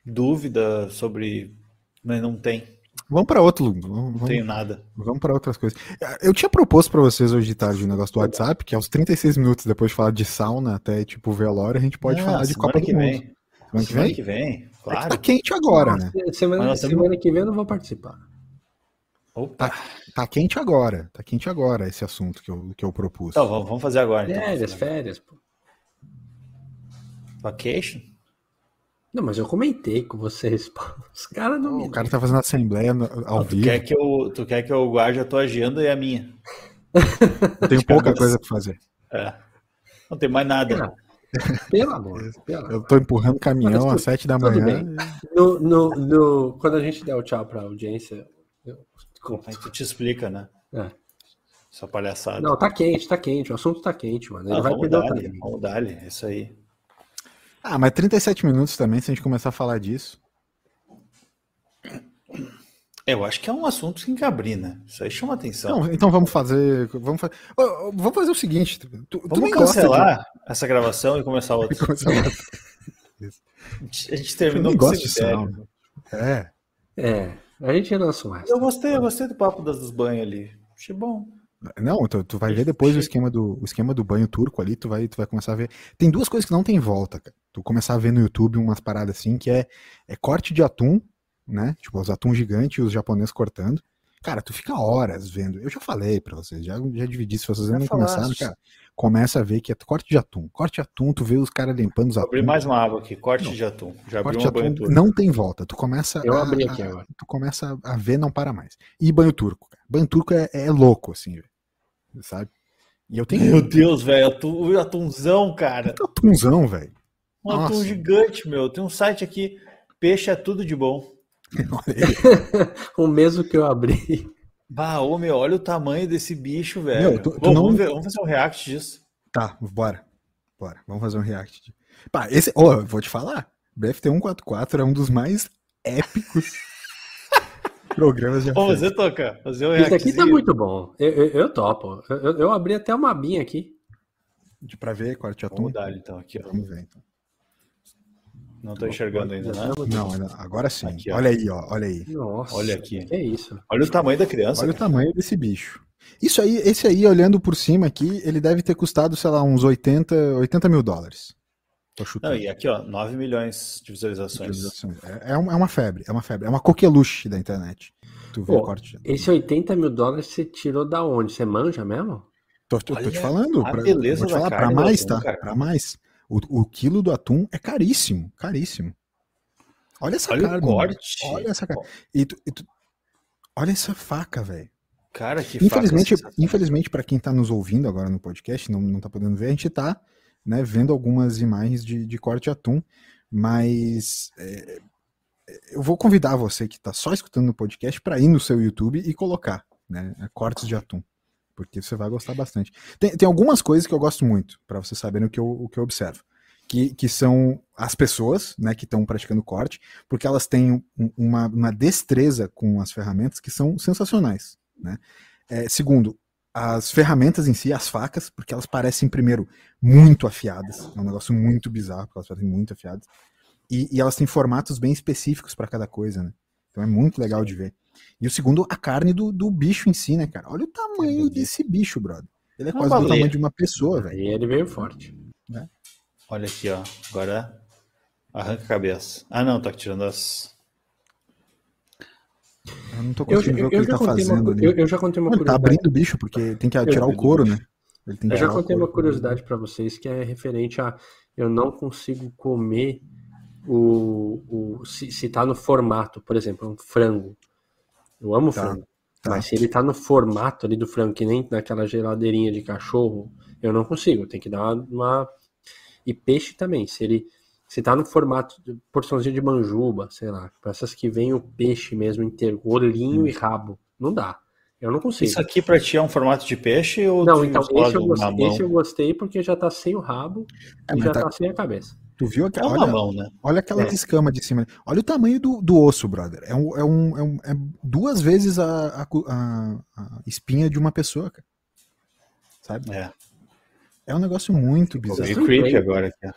dúvida sobre, mas não tem.
Vamos para outro. Vamos,
não tenho nada.
Vamos para outras coisas. Eu tinha proposto para vocês hoje de tarde o um negócio do WhatsApp, que aos 36 minutos depois de falar de sauna até tipo velório, a gente pode ah, falar de Copa
que
do
vem. Mundo. Semana que vem? que vem, claro. É que
tá quente agora, né?
Semana, semana que vem eu não vou participar.
Opa. Tá, tá, quente agora. Tá quente agora esse assunto que eu, que eu propus.
Então, vamos fazer agora.
Então. Férias, férias, pô.
Vacation?
Não, mas eu comentei com vocês. Os caras não
me. O cara tá fazendo assembleia ao
não,
vivo.
Tu quer, que eu, tu quer que eu guarde a tua agenda e a minha?
Eu tenho pouca coisa pra fazer.
É. Não tem mais nada.
Pelo amor. Pelo
eu tô empurrando caminhão às sete da manhã.
No, no, no, quando a gente der o tchau pra audiência, eu
conto. Aí tu te explica, né?
É.
Essa palhaçada.
Não, tá quente, tá quente. O assunto tá quente, mano. Ele
ah,
vai perder
o time. Vamos dar é isso aí.
Ah, mas 37 minutos também, se a gente começar a falar disso.
Eu acho que é um assunto sem que abrir, né? Isso aí chama atenção.
Não, então vamos fazer. Vamos, fa... vamos fazer o seguinte.
Tu, vamos tu cancelar de... essa gravação e começar outra. a gente terminou
com o É.
É. A gente lançou mais.
Eu gostei, eu gostei do papo das, dos banhos ali. Achei bom.
Não, tu, tu vai ver depois o esquema, do, o esquema do banho turco ali, tu vai, tu vai começar a ver. Tem duas coisas que não tem volta, cara. Tu começar a ver no YouTube umas paradas assim, que é, é corte de atum, né? Tipo, os atum gigantes e os japoneses cortando. Cara, tu fica horas vendo. Eu já falei pra vocês, já, já dividi, se vocês não começaram, cara, começa a ver que é corte de atum. Corte de atum, tu vê os caras limpando os atum.
Abri mais uma água aqui, corte não. de atum. Já
corte de atum não tem volta. Tu começa
Eu a, abri aqui agora.
Tu começa a ver, não para mais. E banho turco, cara. Banho turco é, é louco, assim, sabe?
E eu tenho. Meu Deus, velho, atum, atumzão, cara.
Que atumzão, velho.
Um Nossa. atum gigante, meu. Tem um site aqui, peixe é tudo de bom.
o mesmo que eu abri.
Bah, ô meu, olha o tamanho desse bicho, velho. Meu, tu, tu não... vamos, ver, vamos, fazer um react disso.
Tá, bora. Bora, vamos fazer um react. Pá, esse, ó, oh, vou te falar. BFT 144 é um dos mais épicos programas de
Vamos fazer, Toca. Fazer um
Isso aqui tá muito bom. Eu, eu, eu topo. Eu, eu, abri até uma abinha aqui.
De pra ver, corte atum.
Vamos dar então aqui, ó. Vamos ver então. Não tô enxergando ainda, né?
Não, agora sim. Aqui, olha aí, ó. Olha aí.
Nossa.
Olha aqui.
É isso.
Olha o tamanho da criança.
Olha cara. o tamanho desse bicho. Isso aí, esse aí, olhando por cima aqui, ele deve ter custado, sei lá, uns 80, 80 mil dólares.
Não, e aqui, ó, 9 milhões de visualizações.
É, é, uma febre, é uma febre. É uma coqueluche da internet.
Tu vê Pô, o corte. Esse 80 mil dólares você tirou da onde? Você manja mesmo?
Tô, tô, tô te falando. Pra, beleza vou te falar, pra mais, tá? Pra mais. O, o quilo do atum é caríssimo, caríssimo. Olha essa olha carne. Corte. Olha essa carne. E tu, e tu, olha essa faca, velho.
Cara, que
infelizmente, faca Infelizmente, para quem tá nos ouvindo agora no podcast, não, não tá podendo ver, a gente tá né, vendo algumas imagens de, de corte atum, mas é, eu vou convidar você que tá só escutando no podcast para ir no seu YouTube e colocar. né? Cortes de atum. Porque você vai gostar bastante. Tem, tem algumas coisas que eu gosto muito, para vocês saberem o que eu, o que eu observo. Que, que são as pessoas né, que estão praticando corte, porque elas têm uma, uma destreza com as ferramentas que são sensacionais. Né? É, segundo, as ferramentas em si, as facas, porque elas parecem, primeiro, muito afiadas. É um negócio muito bizarro, porque elas parecem muito afiadas. E, e elas têm formatos bem específicos para cada coisa, né? Então é muito legal de ver. E o segundo, a carne do, do bicho em si, né, cara? Olha o tamanho desse bicho, brother. Ele é quase do tamanho de uma pessoa, velho.
E ele veio forte.
Né? Olha aqui, ó. Agora arranca a cabeça. Ah, não, tá tirando as.
Eu não tô conseguindo eu, ver o que ele tá fazendo
uma,
ali.
Eu, eu, já contei uma
Ele tá abrindo o bicho, porque tem que tirar o couro, né?
eu já contei uma curiosidade para vocês que é referente a eu não consigo comer o, o se, se tá no formato, por exemplo, um frango. Eu amo tá, frango. Tá. Mas se ele tá no formato ali do frango, que nem naquela geladeirinha de cachorro, eu não consigo. Tem que dar uma. uma... E peixe também. Se ele se tá no formato de porçãozinha de manjuba, sei lá, essas que vem o peixe mesmo inteiro, olhinho hum. e rabo, não dá. Eu não consigo.
Isso aqui para ti é um formato de peixe ou
Não, então esse eu, gostei, esse eu gostei porque já tá sem o rabo é, e já tá... tá... sem a cabeça.
Tu viu aquela, é olha, mão, né? olha aquela é. escama de cima. Olha o tamanho do, do osso, brother. É, um, é, um, é, um, é duas vezes a, a, a, espinha de uma pessoa, cara. Sabe?
É.
É um negócio muito bizarro.
Meio creepy agora aqui.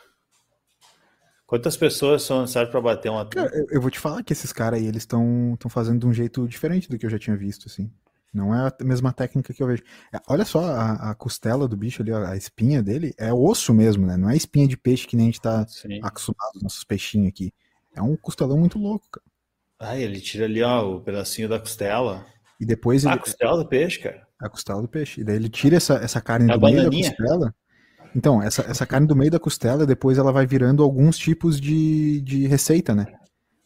Quantas pessoas são necessárias para bater uma
cara, eu, vou te falar que esses caras aí, eles estão fazendo de um jeito diferente do que eu já tinha visto, assim. Não é a mesma técnica que eu vejo. É, olha só a, a, costela do bicho ali, a espinha dele, é osso mesmo, né? Não é espinha de peixe que nem a gente tá Sim. acostumado, os nossos peixinhos aqui. É um costelão muito louco, cara.
Ah, ele tira ali, ó, o pedacinho da costela.
E depois
ah,
ele...
a costela do peixe, cara.
A costela do peixe. E daí ele tira essa, essa carne é do meio da costela. Então, essa, essa carne do meio da costela, depois ela vai virando alguns tipos de, de receita, né?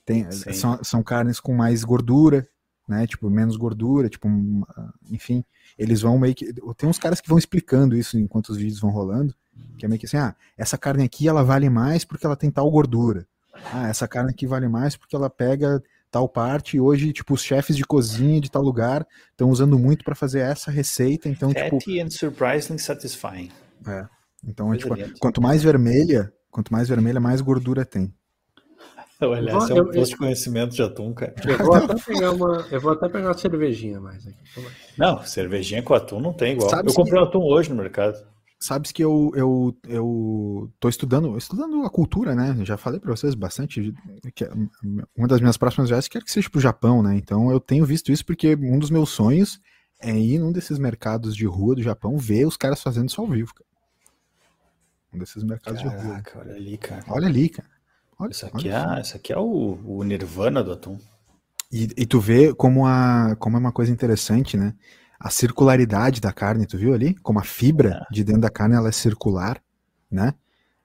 Tem, são, são carnes com mais gordura, né? Tipo, menos gordura, tipo, enfim, eles vão meio que. Tem uns caras que vão explicando isso enquanto os vídeos vão rolando, que é meio que assim, ah, essa carne aqui ela vale mais porque ela tem tal gordura. Ah, essa carne aqui vale mais porque ela pega tal parte e hoje, tipo, os chefes de cozinha de tal lugar estão usando muito para fazer essa receita, então,
Fatty
tipo...
and surprisingly satisfying.
É. Então, é, tipo, quanto mais vermelha, quanto mais vermelha, mais gordura tem.
Olha, esse é um posto de conhecimento de atum, cara.
Eu vou até pegar uma, eu vou até pegar uma cervejinha mais aqui.
Não, cervejinha com atum não tem igual. Sabe eu comprei que... atum hoje no mercado.
Sabes que eu, eu, eu tô estudando, estudando a cultura, né? Já falei para vocês bastante. Que uma das minhas próximas viagens quero que seja pro Japão, né? Então eu tenho visto isso porque um dos meus sonhos é ir num desses mercados de rua do Japão ver os caras fazendo isso ao vivo, cara. Um desses mercados
Caraca,
de rua.
Olha ali, cara.
Olha ali, cara.
Olha, isso aqui, olha é, isso aqui é o, o Nirvana do atum.
E, e, tu vê como, a, como é uma coisa interessante, né? A circularidade da carne, tu viu ali? Como a fibra é. de dentro da carne ela é circular, né?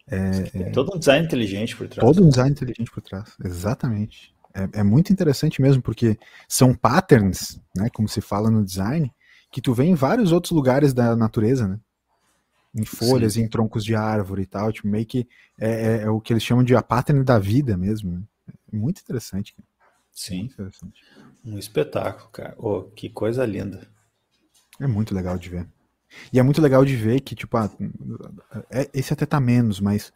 É, é, todo um design inteligente por trás.
Todo um design inteligente por trás, exatamente. É, é, muito interessante mesmo, porque são patterns, né? Como se fala no design, que tu vê em vários outros lugares da natureza, né? Em folhas, Sim. em troncos de árvore e tal, tipo, meio que é, é, é, o que eles chamam de a pattern da vida mesmo. Né? É muito interessante. Cara.
Sim. Muito interessante. Um espetáculo, cara. Oh, que coisa linda.
É muito legal de ver. E é muito legal de ver que, tipo, ah, é, esse até tá menos, mas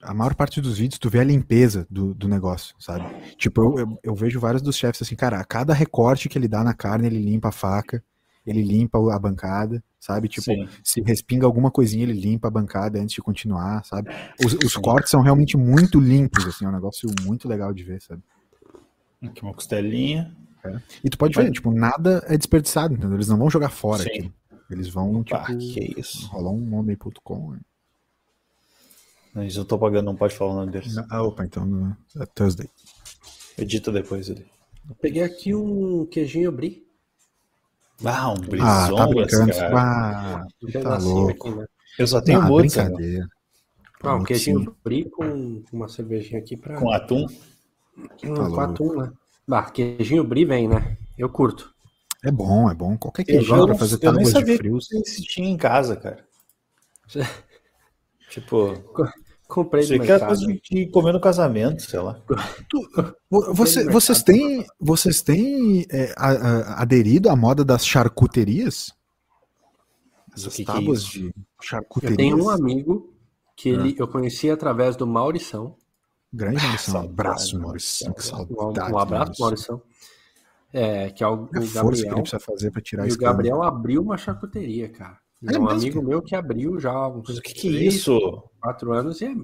a maior parte dos vídeos tu vê a limpeza do, do negócio, sabe? Tipo, eu, eu, eu vejo vários dos chefes assim, cara, a cada recorte que ele dá na carne, ele limpa a faca, ele limpa a bancada, sabe? Tipo, Sim. se respinga alguma coisinha, ele limpa a bancada antes de continuar, sabe? Os, os cortes são realmente muito limpos, assim, é um negócio muito legal de ver, sabe?
Aqui uma costelinha.
É. E tu pode ver, tipo, nada é desperdiçado, entendeu? Eles não vão jogar fora aqui. Eles vão, Opa, tipo,
que é isso?
rolar um monday.com.
Mas eu tô pagando, não pode falar o nome deles.
Ah, opa, então é Thursday.
Edita depois ali.
Eu peguei aqui um queijinho brie.
Ah, um brison, ah,
tá brincando. Ah, tá louco. Aqui, né?
Eu só tenho ah,
brincadeira.
Ah, um queijinho brie com uma cervejinha aqui pra...
Com atum?
Hum, tá com atum, né? Ah, queijinho brie vem, né? Eu curto.
É bom, é bom. Qualquer queijinho pra fazer tábuas de frios.
Eu nem tinha em casa, cara. tipo... Comprei Você quer coisa de comer no casamento, sei lá.
Você, vocês têm, vocês têm é, a, a, aderido à moda das charcuterias?
Essas que tábuas que é de charcuterias. Eu tenho um amigo que ele, ah. eu conheci através do Maurição.
Grande Maurição. Um abraço, Maurição. Que
saudade. Um, um abraço, Maurição. É, que é o,
o Gabriel. que ele precisa fazer para tirar
e o Gabriel abriu uma charcuteria, cara. É, um amigo meu que abriu já uns
o que, que é isso?
quatro anos e é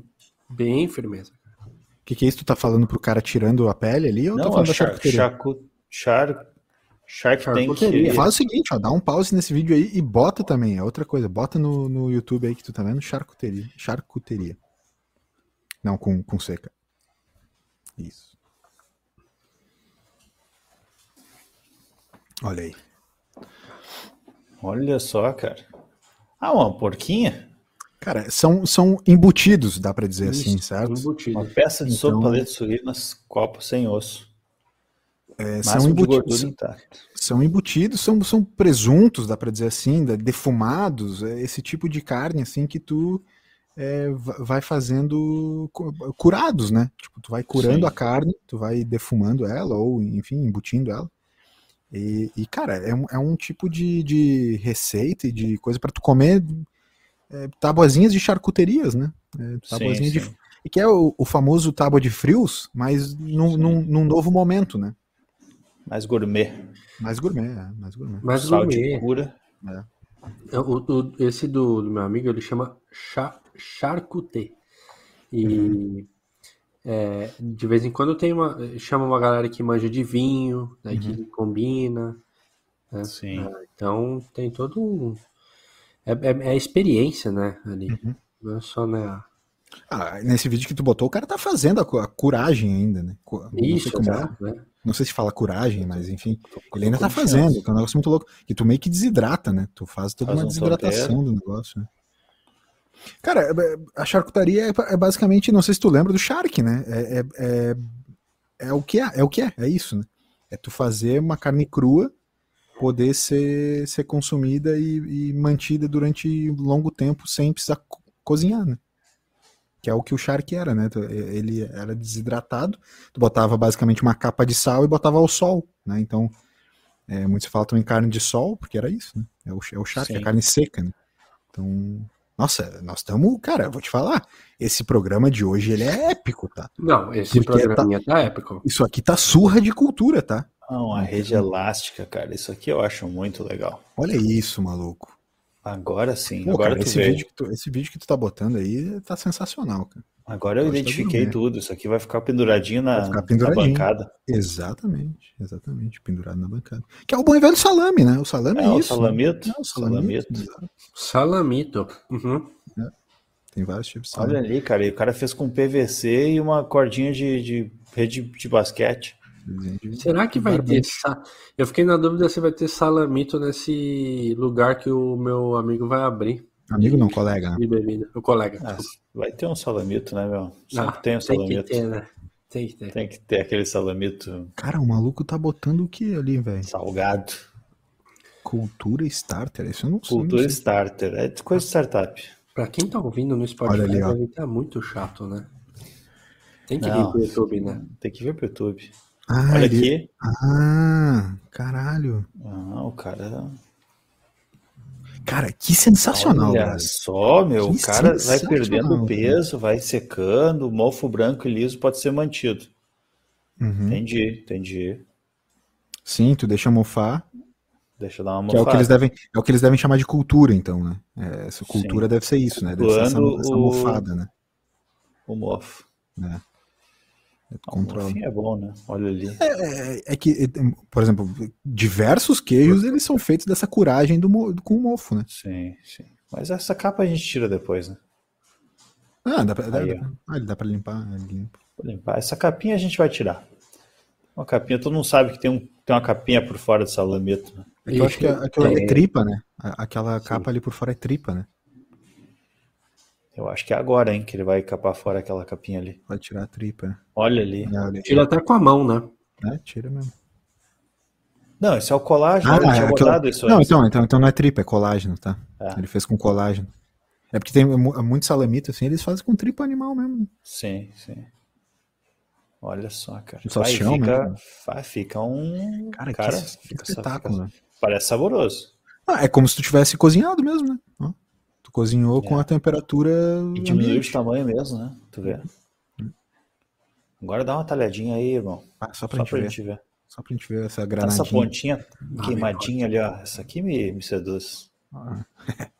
bem firmeza.
O que, que é isso? Tu tá falando pro cara tirando a pele ali ou tá Não, tá falando da charcuteria?
Charcu... Char... Shark Tank.
Faz o seguinte, ó, dá um pause nesse vídeo aí e bota também, é outra coisa, bota no, no YouTube aí que tu tá vendo, charcuteria. Charcuteria. Não, com, com seca. Isso. Olha aí.
Olha só, cara. Ah, uma porquinha?
Cara, são, são embutidos, dá para dizer Isso, assim, certo?
Embutidos. Uma peça de então, sopa de suínas, copo sem osso.
É, são embutidos. São embutidos, são, são presuntos, dá para dizer assim, defumados, é esse tipo de carne assim que tu é, vai fazendo curados, né? Tipo, tu vai curando Sim. a carne, tu vai defumando ela ou, enfim, embutindo ela. E, e cara, é um, é um tipo de, de receita e de coisa para tu comer é, tabuazinhas de charcuterias, né? É, tabuazinha sim, sim. de e que é o, o, famoso tábua de frios, mas num, num, num, novo momento, né?
Mais gourmet.
Mais gourmet, é, mais gourmet.
Mais Sal gourmet. de cura. É. é. O, o, esse do, do, meu amigo, ele chama char, charcuté. E uhum. É, de vez em quando tem uma. Chama uma galera que manja de vinho, né, uhum. que combina. Né? Sim. É, então tem todo um. É, é, é experiência, né? Ali. Uhum. Não é só, né?
Ah, nesse vídeo que tu botou, o cara tá fazendo a, a curagem ainda, né?
Isso,
como é. né? Não sei se fala curagem, mas enfim, ele ainda tá fazendo, que é um negócio muito louco. E tu meio que desidrata, né? Tu faz toda faz uma um desidratação do negócio, né? Cara, é, a charcutaria é, é, basicamente, não sei se tu lembra do Shark, né? É, é, é, é, o que é, é o que é, é isso, né? É tu fazer uma carne crua poder ser, ser consumida e, e mantida durante longo tempo sem precisar co cozinhar, né? que é o que o Shark era, né? Ele era desidratado, tu botava basicamente uma capa de sal e botava ao sol, né? Então, é, muito se fala também carne de sol, porque era isso, né? É o, é o Shark, é Sim. a carne seca, né? Então, nossa, nós estamos, cara, vou te falar, esse programa de hoje ele é épico, tá?
Não, esse porque programinha tá, tá épico.
Isso aqui tá surra de cultura, tá?
Não, a rede elástica, cara, isso aqui eu acho muito legal.
Olha isso, maluco.
Agora sim. Pô, agora
cara, esse, vídeo tu, esse vídeo que tu tá botando aí tá sensacional, cara.
Agora eu, identifiquei tudo. Isso aqui vai ficar penduradinho na, ficar penduradinho. na bancada.
Exatamente, exatamente. Pendurado na bancada. Que é o bom e velho salame, né? O salame é, é isso.
O salamito. Né? É, o salamito.
Salamito. salamito. Uhum.
É. Tem vários tipos
de salame. Olha ali, cara. E o cara fez com PVC e uma cordinha de, de rede de basquete.
Será que vai ter. Eu fiquei na dúvida se vai ter salamito nesse lugar que o meu amigo vai abrir.
Amigo não, colega.
De bebida. O colega. Ah,
vai ter um salamito, né, meu? Sempre ah, tem um salamito. Tem que ter, né? Tem que ter. Tem que ter aquele salamito.
Cara, o maluco tá botando o que ali, velho?
Salgado.
Cultura starter, isso eu não
sei. Cultura starter, é coisa de startup.
Pra quem tá ouvindo no Spotify, ali, deve estar muito chato, né? Tem que não, vir pro YouTube, né?
Tem que vir pro YouTube.
Ah, Olha ele... aqui. Ah, caralho.
Ah, o cara.
Cara, que sensacional. Olha
só, meu. Que o cara vai perdendo peso, vai secando, o mofo branco e liso pode ser mantido. Uhum. Entendi, entendi.
Sim, tu deixa mofar.
Deixa dar uma mofada.
É o que eles devem, é o que eles devem chamar de cultura, então, né? É, essa cultura Sim. deve ser isso, né? Deve ser essa, essa mofada, né?
O mofo.
É.
Controla. é bom, né? Olha ali.
É, é, é, que, por exemplo, diversos queijos eles são feitos dessa curagem do, com o mofo, né?
Sim, sim. Mas essa capa a gente tira depois, né?
Ah, dá pra, Aí, dá, ah, dá pra limpar. Limpa.
limpar. Essa capinha a gente vai tirar. Uma capinha, todo mundo sabe que tem, um, tem uma capinha por fora do salamito, né?
É eu acho que aquela é tripa, né? Aquela sim. capa ali por fora é tripa, né?
Eu acho que é agora, hein, que ele vai capar fora aquela capinha ali.
Vai tirar a tripa. Né?
Olha ali.
Tira até com a mão, né?
É, tira mesmo.
Não, esse é o colágeno. Ah,
tinha é, aquilo... isso Não, então, então, então não é tripa, é colágeno, tá? É. Ele fez com colágeno. É porque tem muito salamito, assim, eles fazem com tripa animal mesmo.
Sim, sim. Olha só, cara.
Só vai, fica,
mesmo. Vai, fica um.
Cara, cara fica, espetáculo, fica, né?
Parece saboroso.
Ah, é como se tu tivesse cozinhado mesmo, né? Tu cozinhou é. com a temperatura.
E diminuiu de tamanho mesmo, né? Tu vê. Agora dá uma talhadinha aí, irmão.
Ah, só pra, só gente, pra ver. gente, ver. Só pra gente ver essa granadinha.
Essa pontinha ah, queimadinha ali, ó. Essa aqui me, me seduz. Ah.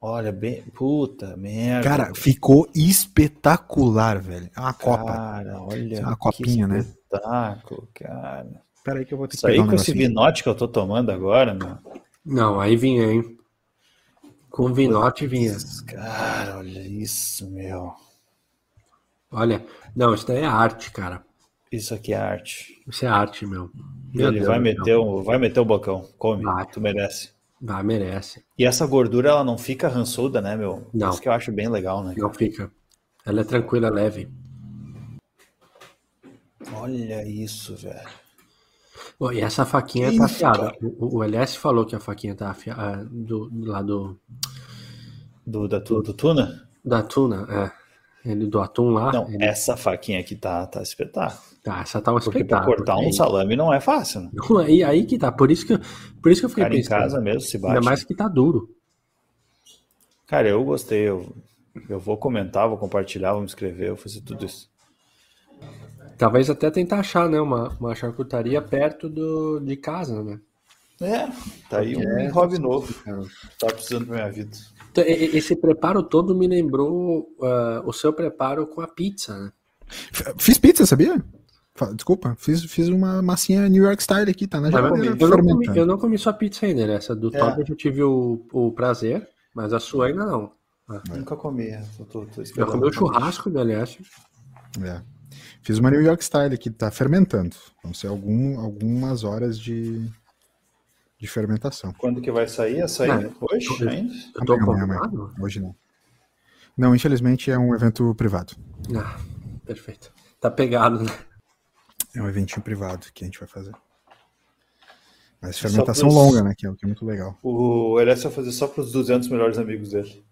Olha, bem. Puta merda.
Cara, ficou espetacular, velho. É uma copa.
Cara, olha. É
uma copinha,
né? Espetáculo, cara. Pera aí que eu vou ter Isso aí com esse vinote que eu tô tomando agora, meu.
Não, aí vinha, hein? Com vinote vinha.
Cara, olha isso, meu.
Olha, não, isso daí é arte, cara.
Isso aqui é arte.
Isso é arte, meu.
meu Ele Deus, vai, meter o, vai meter o bocão. Come, vai. tu merece.
Vai, merece.
E essa gordura, ela não fica rançuda, né, meu?
Não.
Isso que eu acho bem legal, né?
Não fica. Ela é tranquila, leve.
Olha isso, velho.
E essa faquinha tá isso, afiada. O, o, LS falou que a faquinha tá afiada ah, do, do lado.
Do, da, do, do tuna?
Da tuna, é. Ele do atum lá.
Não,
ele...
essa faquinha aqui tá, tá espetáculo.
Tá, essa tá um
Porque pra cortar um salame não é fácil. Né?
Não, aí, aí que tá. Por isso que, por isso que eu fiquei
Cara, pensando. em casa mesmo se bate.
Ainda mais que tá duro.
Cara, eu gostei. Eu, eu vou comentar, vou compartilhar, vou me inscrever, vou fazer tudo isso.
Talvez até tentar achar, né? Uma, uma charcutaria perto do, de casa, né?
É, tá aí um é, hobby novo, cara. Tá precisando pra minha vida.
Então, esse preparo todo me lembrou uh, o seu preparo com a pizza, né?
Fiz pizza, sabia? Desculpa, fiz, fiz uma massinha New York Style aqui, tá na
geladeira. Eu, não comi, eu não comi sua pizza ainda, né? Essa do é. Toby eu já tive o, o prazer, mas a sua ainda não.
Ah. Nunca comi, tô, tô, tô
eu comi o churrasco LS.
É. Fiz uma New York Style aqui, tá fermentando. Vão ser algum, algumas horas de, de fermentação.
Quando que vai sair? A sair é, hoje ainda?
Eu tô amanhã, amanhã. Hoje não. Não, infelizmente é um evento privado.
Ah, perfeito. Tá pegado, né?
É um eventinho privado que a gente vai fazer. Mas fermentação pros... longa, né? Que é o que é muito legal.
O LS vai fazer só para os 200 melhores amigos dele.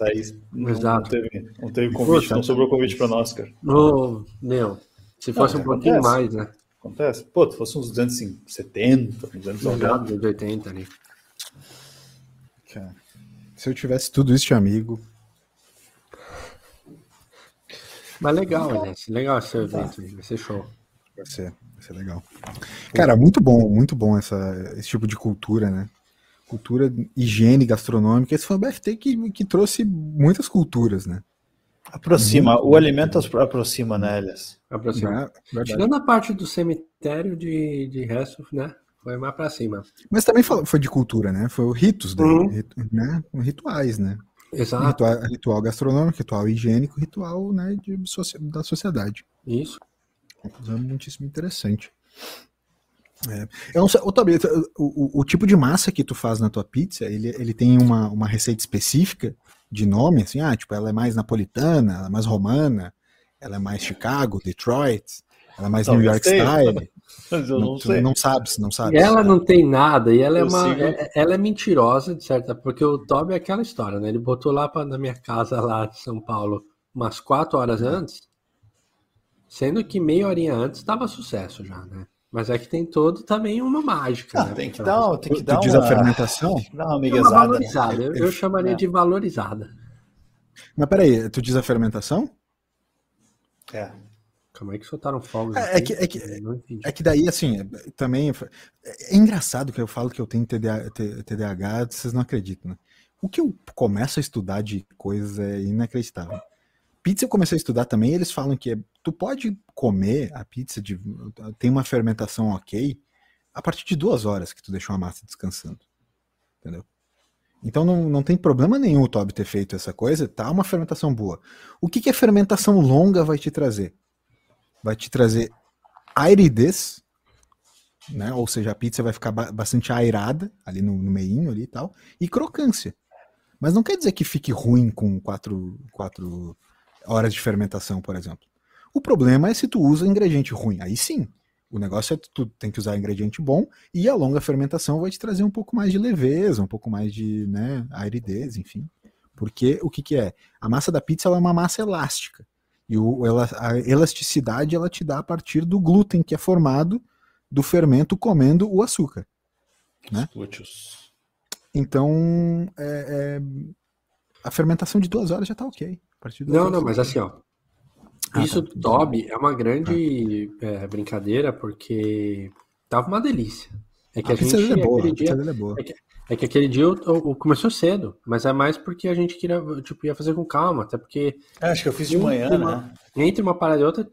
Aí, não, Exato. Teve, não teve convite, Poxa, não sobrou convite para nós, cara.
Oh, meu, se fosse não, um pouquinho mais, né?
Acontece. Pô, tu fosse uns 270, 290.
280 ali.
Cara, se eu tivesse tudo isso de amigo.
Mas legal, gente. Legal esse evento aí. Vai ser show.
Vai ser, vai ser legal. Cara, muito bom, muito bom essa, esse tipo de cultura, né? Cultura, higiene gastronômica. Esse foi o BFT que, que trouxe muitas culturas, né?
Aproxima, o alimento aproxima, né, Elias?
Aproxima. É, Tirando a parte do cemitério, de, de resto, né? Foi mais pra cima.
Mas também foi de cultura, né? Foi o ritos dele, uhum. né? Rituais, né?
Exato.
Ritual, ritual, gastronômico, ritual higiênico, ritual né, de, da sociedade.
Isso.
Uma coisa muitíssimo interessante. É. Eu não sei, o, o, o, tipo de massa que tu faz na tua pizza, ele, ele tem uma, uma receita específica de nome, assim, ah, tipo, ela é mais napolitana, ela é mais romana, ela é mais Chicago, Detroit, ela é mais New York sei, style.
Mas eu não, não sei.
Não sabe, não sabe.
Ela não tem nada e ela é uma, é, ela é mentirosa, de certa, porque o Toby é aquela história, né? Ele botou lá pra, na minha casa lá de São Paulo umas quatro horas antes, sendo que meia horinha antes estava sucesso já, né? Mas é que tem todo também uma mágica.
Ah,
né?
Tem que dar, tem que dar
diz
uma...
a fermentação?
Dá uma amiguezada. Uma
valorizada. Eu, eu chamaria é. de valorizada.
Mas peraí, tu diz a fermentação?
É.
Como é que soltaram fogos?
É, é, que, é, que, é que daí, assim, também. É, é engraçado que eu falo que eu tenho TDAH, TDAH, vocês não acreditam, né? O que eu começo a estudar de coisas é inacreditável. Pizza eu comecei a estudar também, eles falam que tu pode comer a pizza de. tem uma fermentação ok a partir de duas horas que tu deixou a massa descansando. Entendeu? Então não, não tem problema nenhum o Toby ter feito essa coisa, tá uma fermentação boa. O que, que a fermentação longa vai te trazer? Vai te trazer aridez, né? Ou seja, a pizza vai ficar ba bastante airada ali no, no meinho ali e tal, e crocância. Mas não quer dizer que fique ruim com quatro, quatro horas de fermentação, por exemplo. O problema é se tu usa ingrediente ruim. Aí sim, o negócio é que tu tem que usar ingrediente bom e a longa fermentação vai te trazer um pouco mais de leveza, um pouco mais de né, aridez, enfim. Porque o que, que é? A massa da pizza é uma massa elástica. E o, ela, a elasticidade ela te dá a partir do glúten que é formado do fermento comendo o açúcar. Né? Então, é, é, a fermentação de duas horas já está ok.
não, não, mas assim, ó. Ah, isso tá. Toby é uma grande ah. é, brincadeira porque tava uma delícia. É que a, a gente é boa, dia, é, boa. É, que, é que aquele dia eu, eu, começou cedo, mas é mais porque a gente queria, tipo, ia fazer com calma, até porque.
É, acho que eu fiz de manhã, uma,
né? Entre uma parada e outra,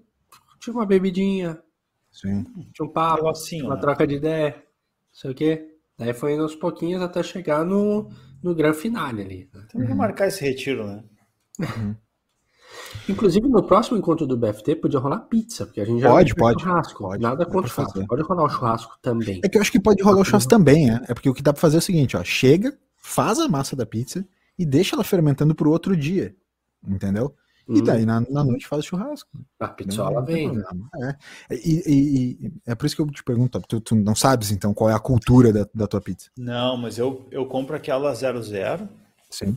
tinha uma bebidinha,
Sim.
tinha um papo, uma né? troca de ideia, não sei o quê. Daí foi indo aos pouquinhos até chegar no, no grande finale ali.
Né? Tem que marcar esse retiro, né? Uhum.
Inclusive, no próximo encontro do BFT podia rolar pizza, porque a gente já
pode, pode,
churrasco.
Pode,
Nada contra o churrasco. Pode rolar o churrasco também.
É que eu acho que pode rolar o churrasco também, é. É porque o que dá pra fazer é o seguinte, ó. Chega, faz a massa da pizza e deixa ela fermentando pro outro dia. Entendeu? E hum. daí na, na noite faz o churrasco.
A pizzola vem.
É. E, e, e, é por isso que eu te pergunto, tu, tu, não sabes então qual é a cultura da, da tua pizza?
Não, mas eu, eu compro aquela 00.
Sim.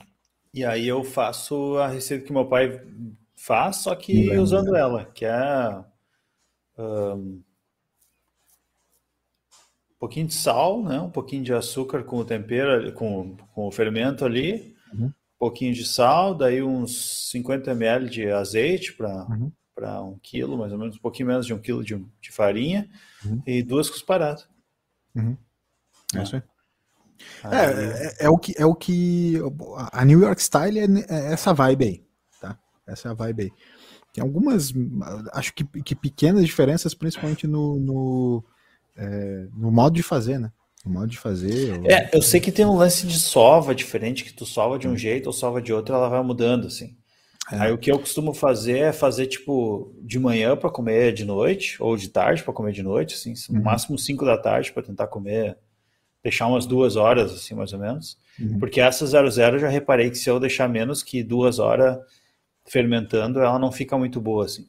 E aí eu faço a receita que meu pai faz, só que usando ela, que é um, um, pouquinho de sal, né? um pouquinho de açúcar com o tempero, com, com o fermento ali, uhum. um pouquinho de sal, daí uns 50 ml de azeite para uhum. para um quilo, mais ou menos, um pouquinho menos de um quilo de, de farinha uhum. e duas cusparadas.
Uhum. É, é isso aí. É, é, é, o que é o que a New York Style é, é essa vibe aí. Essa é a vibe aí. Tem algumas, acho que, que pequenas diferenças, principalmente no, no, é, no modo de fazer, né? No modo de fazer.
Ou... É, eu sei que tem um lance de sova diferente, que tu sova de um jeito ou sova de outro, ela vai mudando, assim. É. Aí o que eu costumo fazer é fazer, tipo, de manhã para comer de noite, ou de tarde para comer de noite, assim, no uhum. máximo 5 da tarde para tentar comer, deixar umas duas horas, assim, mais ou menos. Uhum. Porque essa 00 eu já reparei que se eu deixar menos que duas horas fermentando, ela não fica muito boa, assim.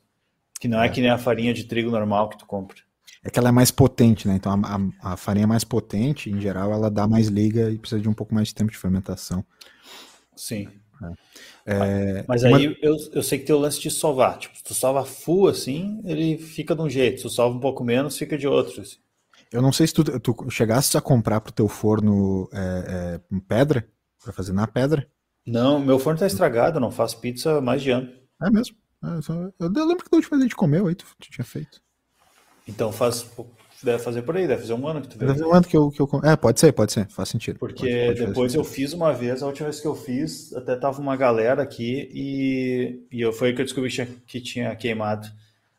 Que não é, é que nem a farinha de trigo normal que tu compra.
É que ela é mais potente, né? Então a, a, a, farinha é mais potente, em geral, ela dá mais liga e precisa de um pouco mais de tempo de fermentação.
Sim. É. É, Mas aí uma... eu, eu sei que tem o lance de sovar. Tipo, se tu sova full assim, ele fica de um jeito. Se tu sova um pouco menos, fica de outro. Assim.
Eu não sei se tu, tu chegaste a comprar pro teu forno é, é pedra, para fazer na pedra.
Não, meu forno tá estragado, não faço pizza há mais de ano.
É mesmo? É. Eu lembro que da última vez a gente comeu, aí tu, tu tinha feito.
Então faz, deve fazer por aí, deve fazer um ano que tu
veio. Deve fazer um ano que eu, que eu. É, pode ser, pode ser, faz sentido.
Porque
pode,
pode depois eu fiz uma vez, a última vez que eu fiz, até tava uma galera aqui e, e eu, foi aí que eu descobri que tinha, que tinha queimado.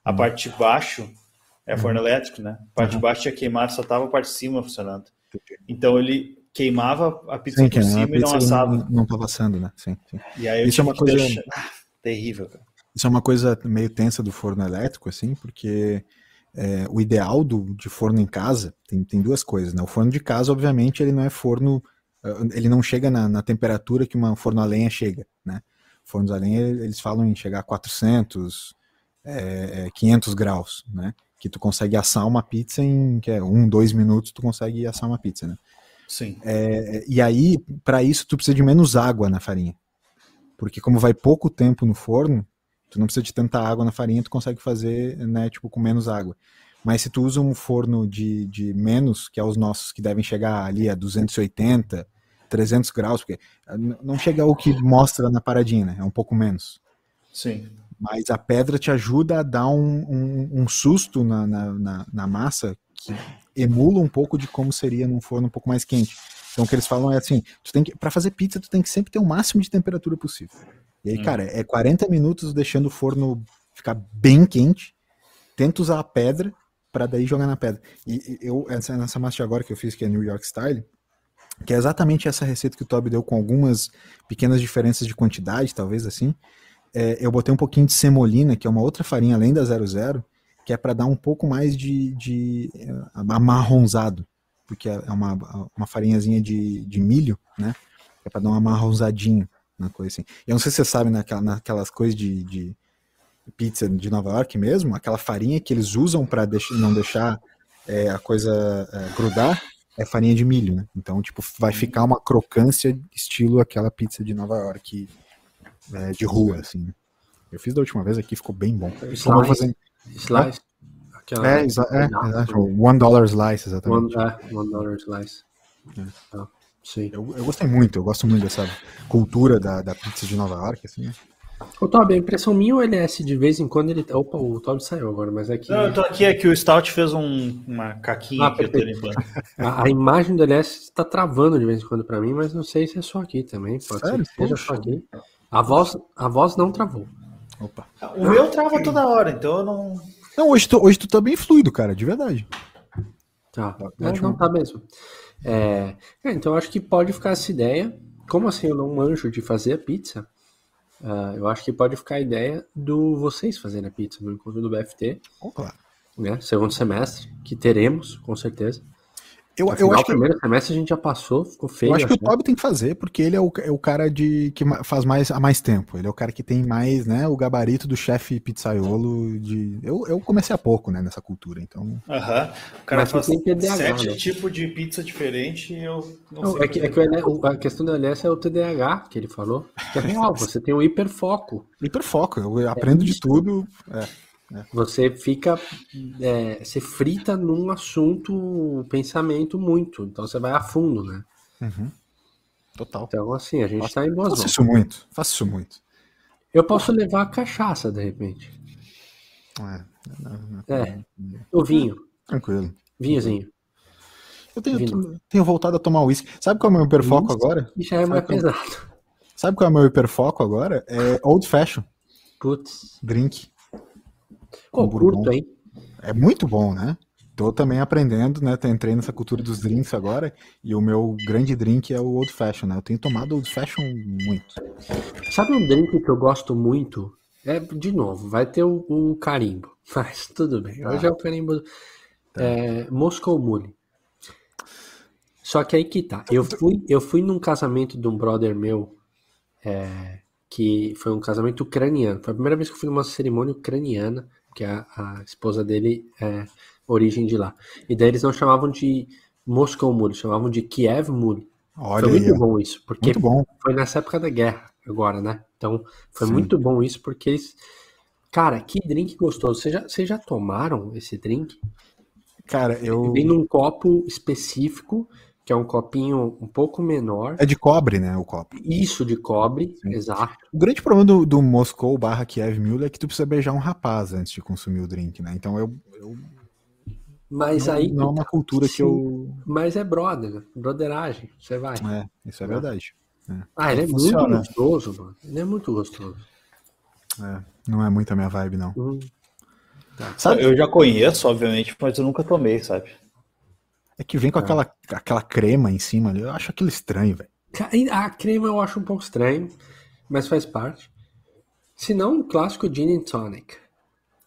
A hum. parte de baixo é forno hum. elétrico, né? A parte uhum. de baixo tinha queimado, só tava a parte de cima funcionando. Então ele queimava a pizza sim, por cima e não assava.
Não, não tava assando, né? Sim, sim.
Isso é uma coisa deixar... ah, terrível, cara.
Isso é uma coisa meio tensa do forno elétrico, assim, porque é, o ideal do, de forno em casa tem, tem duas coisas, né? O forno de casa, obviamente, ele não é forno, eh, ele não chega na, na temperatura que uma forno a lenha chega, né? Fornos a lenha, eles falam em chegar a 400, é, 500 graus, né? Que tu consegue assar uma pizza em que é, um, dois minutos, tu consegue assar uma pizza, né?
Sim.
É, e aí, para isso, tu precisa de menos água na farinha. Porque como vai pouco tempo no forno, tu não precisa de tanta água na farinha, tu consegue fazer, né, tipo, com menos água. Mas se tu usa um forno de, de menos, que é os nossos, que devem chegar ali a 280, 300 graus, porque não chega ao que mostra na paradinha, né? É um pouco menos.
Sim.
Mas a pedra te ajuda a dar um, um, um susto na, na, na, na massa que emula um pouco de como seria num forno um pouco mais quente. Então o que eles falam é assim, tu tem que para fazer pizza tu tem que sempre ter o máximo de temperatura possível. E aí, hum. cara, é 40 minutos deixando o forno ficar bem quente. Tenta usar a pedra para daí jogar na pedra. E eu essa nessa massa de agora que eu fiz que é New York Style, que é exatamente essa receita que o Toby deu com algumas pequenas diferenças de quantidade, talvez assim. É, eu botei um pouquinho de semolina, que é uma outra farinha além da 00, que é para dar um pouco mais de, de uh, amarronzado, porque é uma, uma farinhazinha de, de milho, né? É para dar um amarronzadinho na coisa assim. Eu não sei se você sabe naquela, naquelas coisas de, de pizza de Nova York mesmo, aquela farinha que eles usam para deix não deixar é, a coisa é, grudar, é farinha de milho, né? Então, tipo, vai ficar uma crocância estilo aquela pizza de Nova York é, de rua, assim. Né? Eu fiz da última vez aqui, ficou bem bom.
Fazer... Slice.
Aquela... É, é, é, One dollar slice, exatamente.
One, uh, one dollar slice.
É. Ah, sim. Eu, eu gostei muito, eu gosto muito dessa cultura da, da pizza de Nova York, assim.
Ô, Toby, a impressão minha ou LS de vez em quando ele. Opa, o Toby saiu agora, mas é que.
Não, eu tô aqui, é que o Stout fez um, uma caquinha ah, que eu tô limpando.
A, a, imagem do LS está travando de vez em quando para mim, mas não sei se é só aqui também. Pode Sério? ser que seja só aqui. A voz, a voz não travou.
Opa. O meu trava toda hora, então eu não.
Não, hoje tu, hoje tu tá bem fluido, cara, de verdade.
Tá, tá é, não tá mesmo. É, é, então eu acho que pode ficar essa ideia. Como assim eu não manjo de fazer a pizza? Uh, eu acho que pode ficar a ideia do vocês fazerem a pizza no encontro do BFT.
Oh, claro.
Né, segundo semestre, que teremos, com certeza.
Eu, Afinal, eu acho que
o primeiro semestre a gente já passou, ficou feio.
Eu acho que o Toby tem que fazer, porque ele é o, é o cara de que faz mais há mais tempo. Ele é o cara que tem mais, né, o gabarito do chefe pizzaiolo de. Eu, eu comecei há pouco, né, nessa cultura, então.
Aham. O cara Mas faz TDAH, sete né? tipos de pizza diferente e eu
não, não sei. É que, é que a questão do LS é o TDAH que ele falou. Que é real, você tem o hiperfoco.
Hiperfoco, eu é aprendo de tudo. É.
É. Você fica. É, você frita num assunto, um pensamento muito. Então você vai a fundo, né?
Uhum. Total.
Então, assim, a gente está em boas
mãos. Faço isso muito, faço isso muito.
Eu posso levar a cachaça, de repente.
É.
é. O vinho.
Tranquilo.
Vinhozinho.
Eu tenho, tenho voltado a tomar uísque. Sabe qual é o meu hiperfoco agora?
Já é mais
Sabe
pesado.
Sabe qual é o meu hiperfoco agora? É Old Fashion.
Putz.
Drink.
Pô, curto, hein?
É muito bom, né? Tô também aprendendo, né? Entrei nessa cultura dos drinks agora e o meu grande drink é o Old Fashion, né? Eu tenho tomado Old Fashion muito.
Sabe um drink que eu gosto muito? É, de novo, vai ter o, o carimbo, mas tudo bem. Tá. Hoje é o carimbo tá. é, Moscow Mule. Só que aí que tá. Eu fui, eu fui num casamento de um brother meu, é, que foi um casamento ucraniano. Foi a primeira vez que eu fui numa cerimônia ucraniana que a, a esposa dele é origem de lá. E daí eles não chamavam de Moscou Mule, chamavam de Kiev Mule.
Olha
foi
muito
aí, bom isso, porque foi nessa época da guerra agora, né? Então foi Sim. muito bom isso, porque eles. Cara, que drink gostoso. Vocês já, vocês já tomaram esse drink?
Cara, eu.
Vem num copo específico que é um copinho um pouco menor.
É de cobre, né, o copo.
Isso, de cobre, Sim. exato.
O grande problema do, do Moscou barra Kiev Mule é que tu precisa beijar um rapaz antes de consumir o drink, né? Então eu... eu...
Mas
não,
aí...
Não é uma cultura Sim, que eu...
Mas é brother, broderagem, você vai.
É, isso é verdade. É.
Ah, ele é Funciona. muito gostoso, mano. Ele é muito gostoso.
É, não é muito a minha vibe, não. Hum.
Tá. Sabe? Eu já conheço, obviamente, mas eu nunca tomei, sabe?
É que vem com é. aquela, aquela crema em cima ali. Eu acho aquilo estranho, velho.
A crema eu acho um pouco estranho, mas faz parte. Se não, um clássico Gin and Tonic.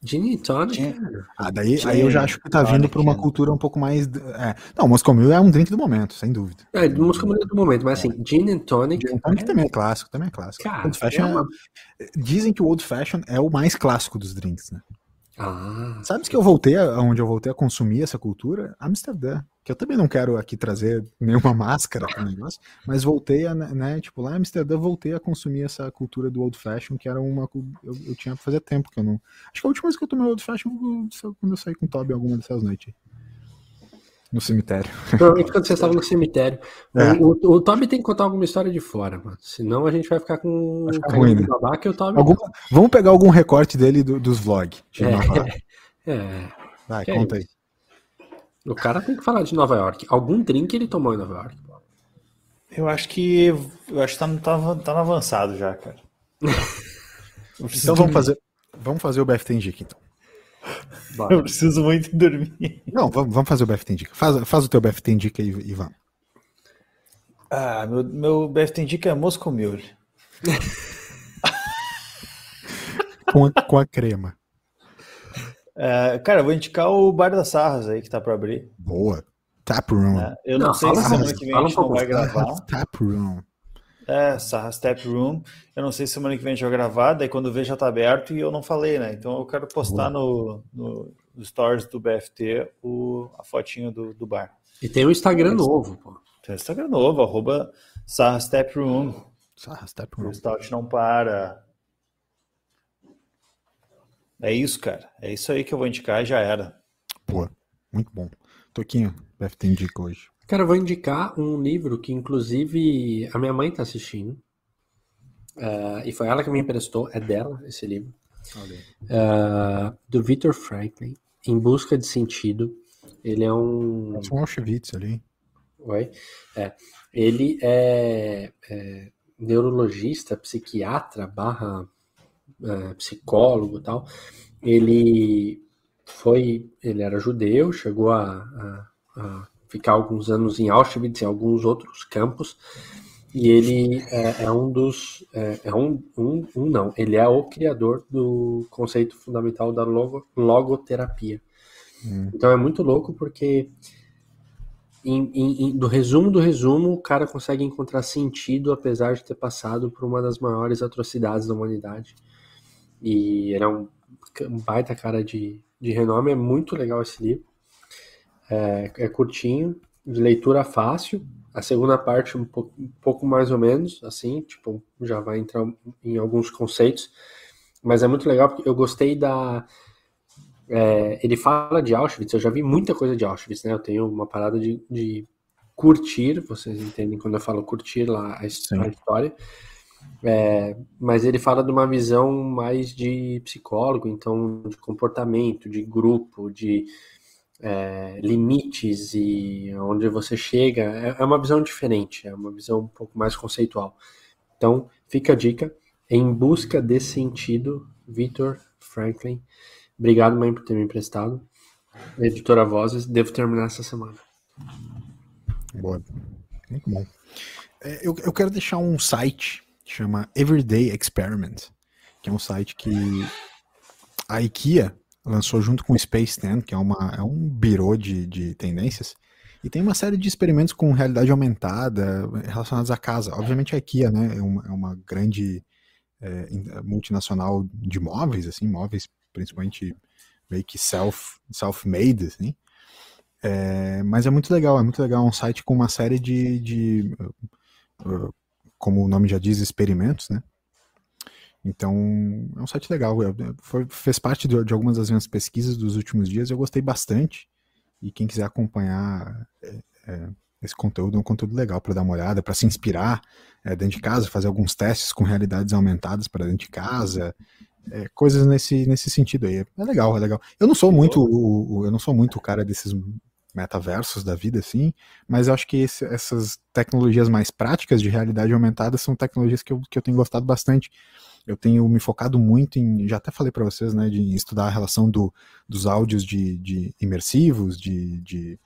Gin and Tonic? Gin...
Ah, daí Gin aí eu já acho que tá vindo para uma cultura um pouco mais. É. Não, Moscow Mule é um drink do momento, sem dúvida.
É, Moscow Mule é do momento, mas assim, Gin and Tonic.
Gin and Tonic é... também é clássico, também é clássico. Cara, old fashion é uma... Dizem que o Old Fashion é o mais clássico dos drinks, né?
Ah.
Sabe que eu voltei, aonde eu voltei a consumir essa cultura? Amsterdã que eu também não quero aqui trazer nenhuma máscara para o negócio, mas voltei a, né, tipo, lá em Amsterdã, voltei a consumir essa cultura do old fashion, que era uma. Eu, eu tinha fazer tempo que eu não. Acho que a última vez que eu tomei old fashion foi quando eu saí com o Toby alguma dessas noites. No cemitério.
Provavelmente quando você estava no cemitério. É. O, o, o, Toby tem que contar alguma história de fora, mano. Senão a gente vai ficar com
vai ficar ruim, né? babaca e o Toby. Algum... Vamos pegar algum recorte dele do, dos vlogs.
É. é.
Vai, que conta é aí.
O cara tem que falar de Nova York. Algum drink ele tomou em Nova York?
Eu acho que. Eu acho que tá, tá, tá no avançado já, cara.
então vamos fazer, vamos fazer o BFT em dica, então.
Bora. Eu preciso muito dormir.
Não, vamos, vamos fazer o BFT em dica. Faz, faz o teu BFT em dica e, e vamos.
Ah, meu, meu BFT em dica é Moscow Mule.
com, a, com a crema.
É, cara, eu vou indicar o Bar das Sarras aí que tá para abrir.
Boa. Tap Room.
É, eu não, não sei se semana que vem a gente não vai gravar.
Tap Room.
É, Sarras Tap Room. Eu não sei se semana que vem a gente vai gravar, daí quando ver já tá aberto e eu não falei, né? Então eu quero postar no, no, no, stories do BFT o, a fotinho do, do bar.
E tem o Instagram novo, pô.
Tem o Instagram novo, arroba Sarra Step Room.
Sarra Step Room.
O Stout não para. É isso, cara. É isso aí que eu vou indicar já era.
Pô, muito bom. Toquinho, ter indica hoje.
Cara, eu vou indicar um livro que, inclusive, a minha mãe tá assistindo. Uh, e foi ela que me emprestou, é dela esse livro. Uh, do Victor Franklin, Em Busca de Sentido. Ele é um.
É um Auschwitz ali.
Oi? É. Ele é, é neurologista, psiquiatra, barra é, psicólogo e tal. Ele foi. Ele era judeu, chegou a, a, a ficar alguns anos em Auschwitz e alguns outros campos. E ele é, é um dos. É, é um, um, um, não, ele é o criador do conceito fundamental da logo, logoterapia. Hum. Então é muito louco porque, em, em, do resumo do resumo, o cara consegue encontrar sentido apesar de ter passado por uma das maiores atrocidades da humanidade. E ele é um, um baita cara de, de renome, é muito legal esse livro. É, é curtinho, de leitura fácil. A segunda parte um pouco, um pouco, mais ou menos, assim, tipo, já vai entrar em alguns conceitos. Mas é muito legal porque eu gostei da. É, ele fala de Auschwitz, eu já vi muita coisa de Auschwitz, né? Eu tenho uma parada de, de curtir, vocês entendem quando eu falo curtir lá a, história. É, mas ele fala de uma visão mais de psicólogo, então de comportamento, de grupo, de é, limites e onde você chega. É, é, uma visão diferente, é uma visão um pouco mais conceitual. Então, fica a dica. Em busca de sentido, Victor Franklin. Obrigado, mãe, por ter me emprestado. Editora Vozes, devo terminar essa semana.
Boa. Muito bom. É, eu, eu quero deixar um site chama Everyday Experiment, que é um site que a IKEA lançou junto com o Space 10, que é, uma, é um birô de, de tendências, e tem uma série de experimentos com realidade aumentada relacionados à casa. Obviamente a IKEA né, é, uma, é uma grande é, multinacional de móveis, assim, móveis principalmente meio que self, self-made, assim. É, mas é muito legal, é muito legal, um site com uma série de, de uh, como o nome já diz, experimentos, né? Então, é um site legal. Eu, foi, fez parte de, de, algumas das minhas pesquisas dos últimos dias. Eu gostei bastante. E quem quiser acompanhar é, é, esse conteúdo, é um conteúdo legal para dar uma olhada, para se inspirar é, dentro de casa, fazer alguns testes com realidades aumentadas para dentro de casa, é, coisas nesse, nesse sentido aí. É legal, é legal. Eu não sou muito o, o eu não sou muito o cara desses metaversos da vida, assim, mas eu acho que esse, essas tecnologias mais práticas de realidade aumentada são tecnologias que eu, que eu tenho gostado bastante. Eu tenho me focado muito em, já até falei para vocês, né, de estudar a relação do, dos áudios de, de imersivos, de, de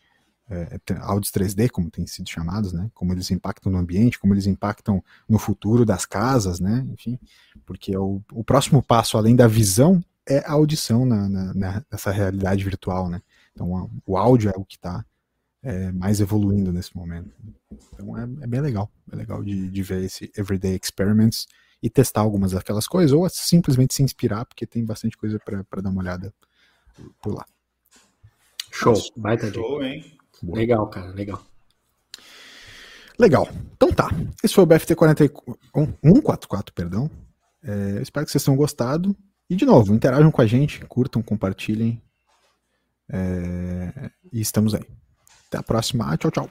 é, áudios 3D, como têm sido chamados, né, como eles impactam no ambiente, como eles impactam no futuro das casas, né, enfim, porque é o, o próximo passo, além da visão, é a audição na, na, nessa realidade virtual, né. Então o áudio é o que está é, mais evoluindo nesse momento. Então é, é bem legal, é legal de, de, ver esse Everyday Experiments e testar algumas daquelas coisas, ou simplesmente se inspirar, porque tem bastante coisa para dar uma olhada por lá.
Show, baita Show, hein? Boa. Legal, cara, legal.
Legal. Então tá. Esse foi o BFT 144, perdão. É, espero que vocês tenham gostado. E de novo, interajam com a gente, curtam, compartilhem. É, e estamos aí. Até a próxima. Tchau, tchau.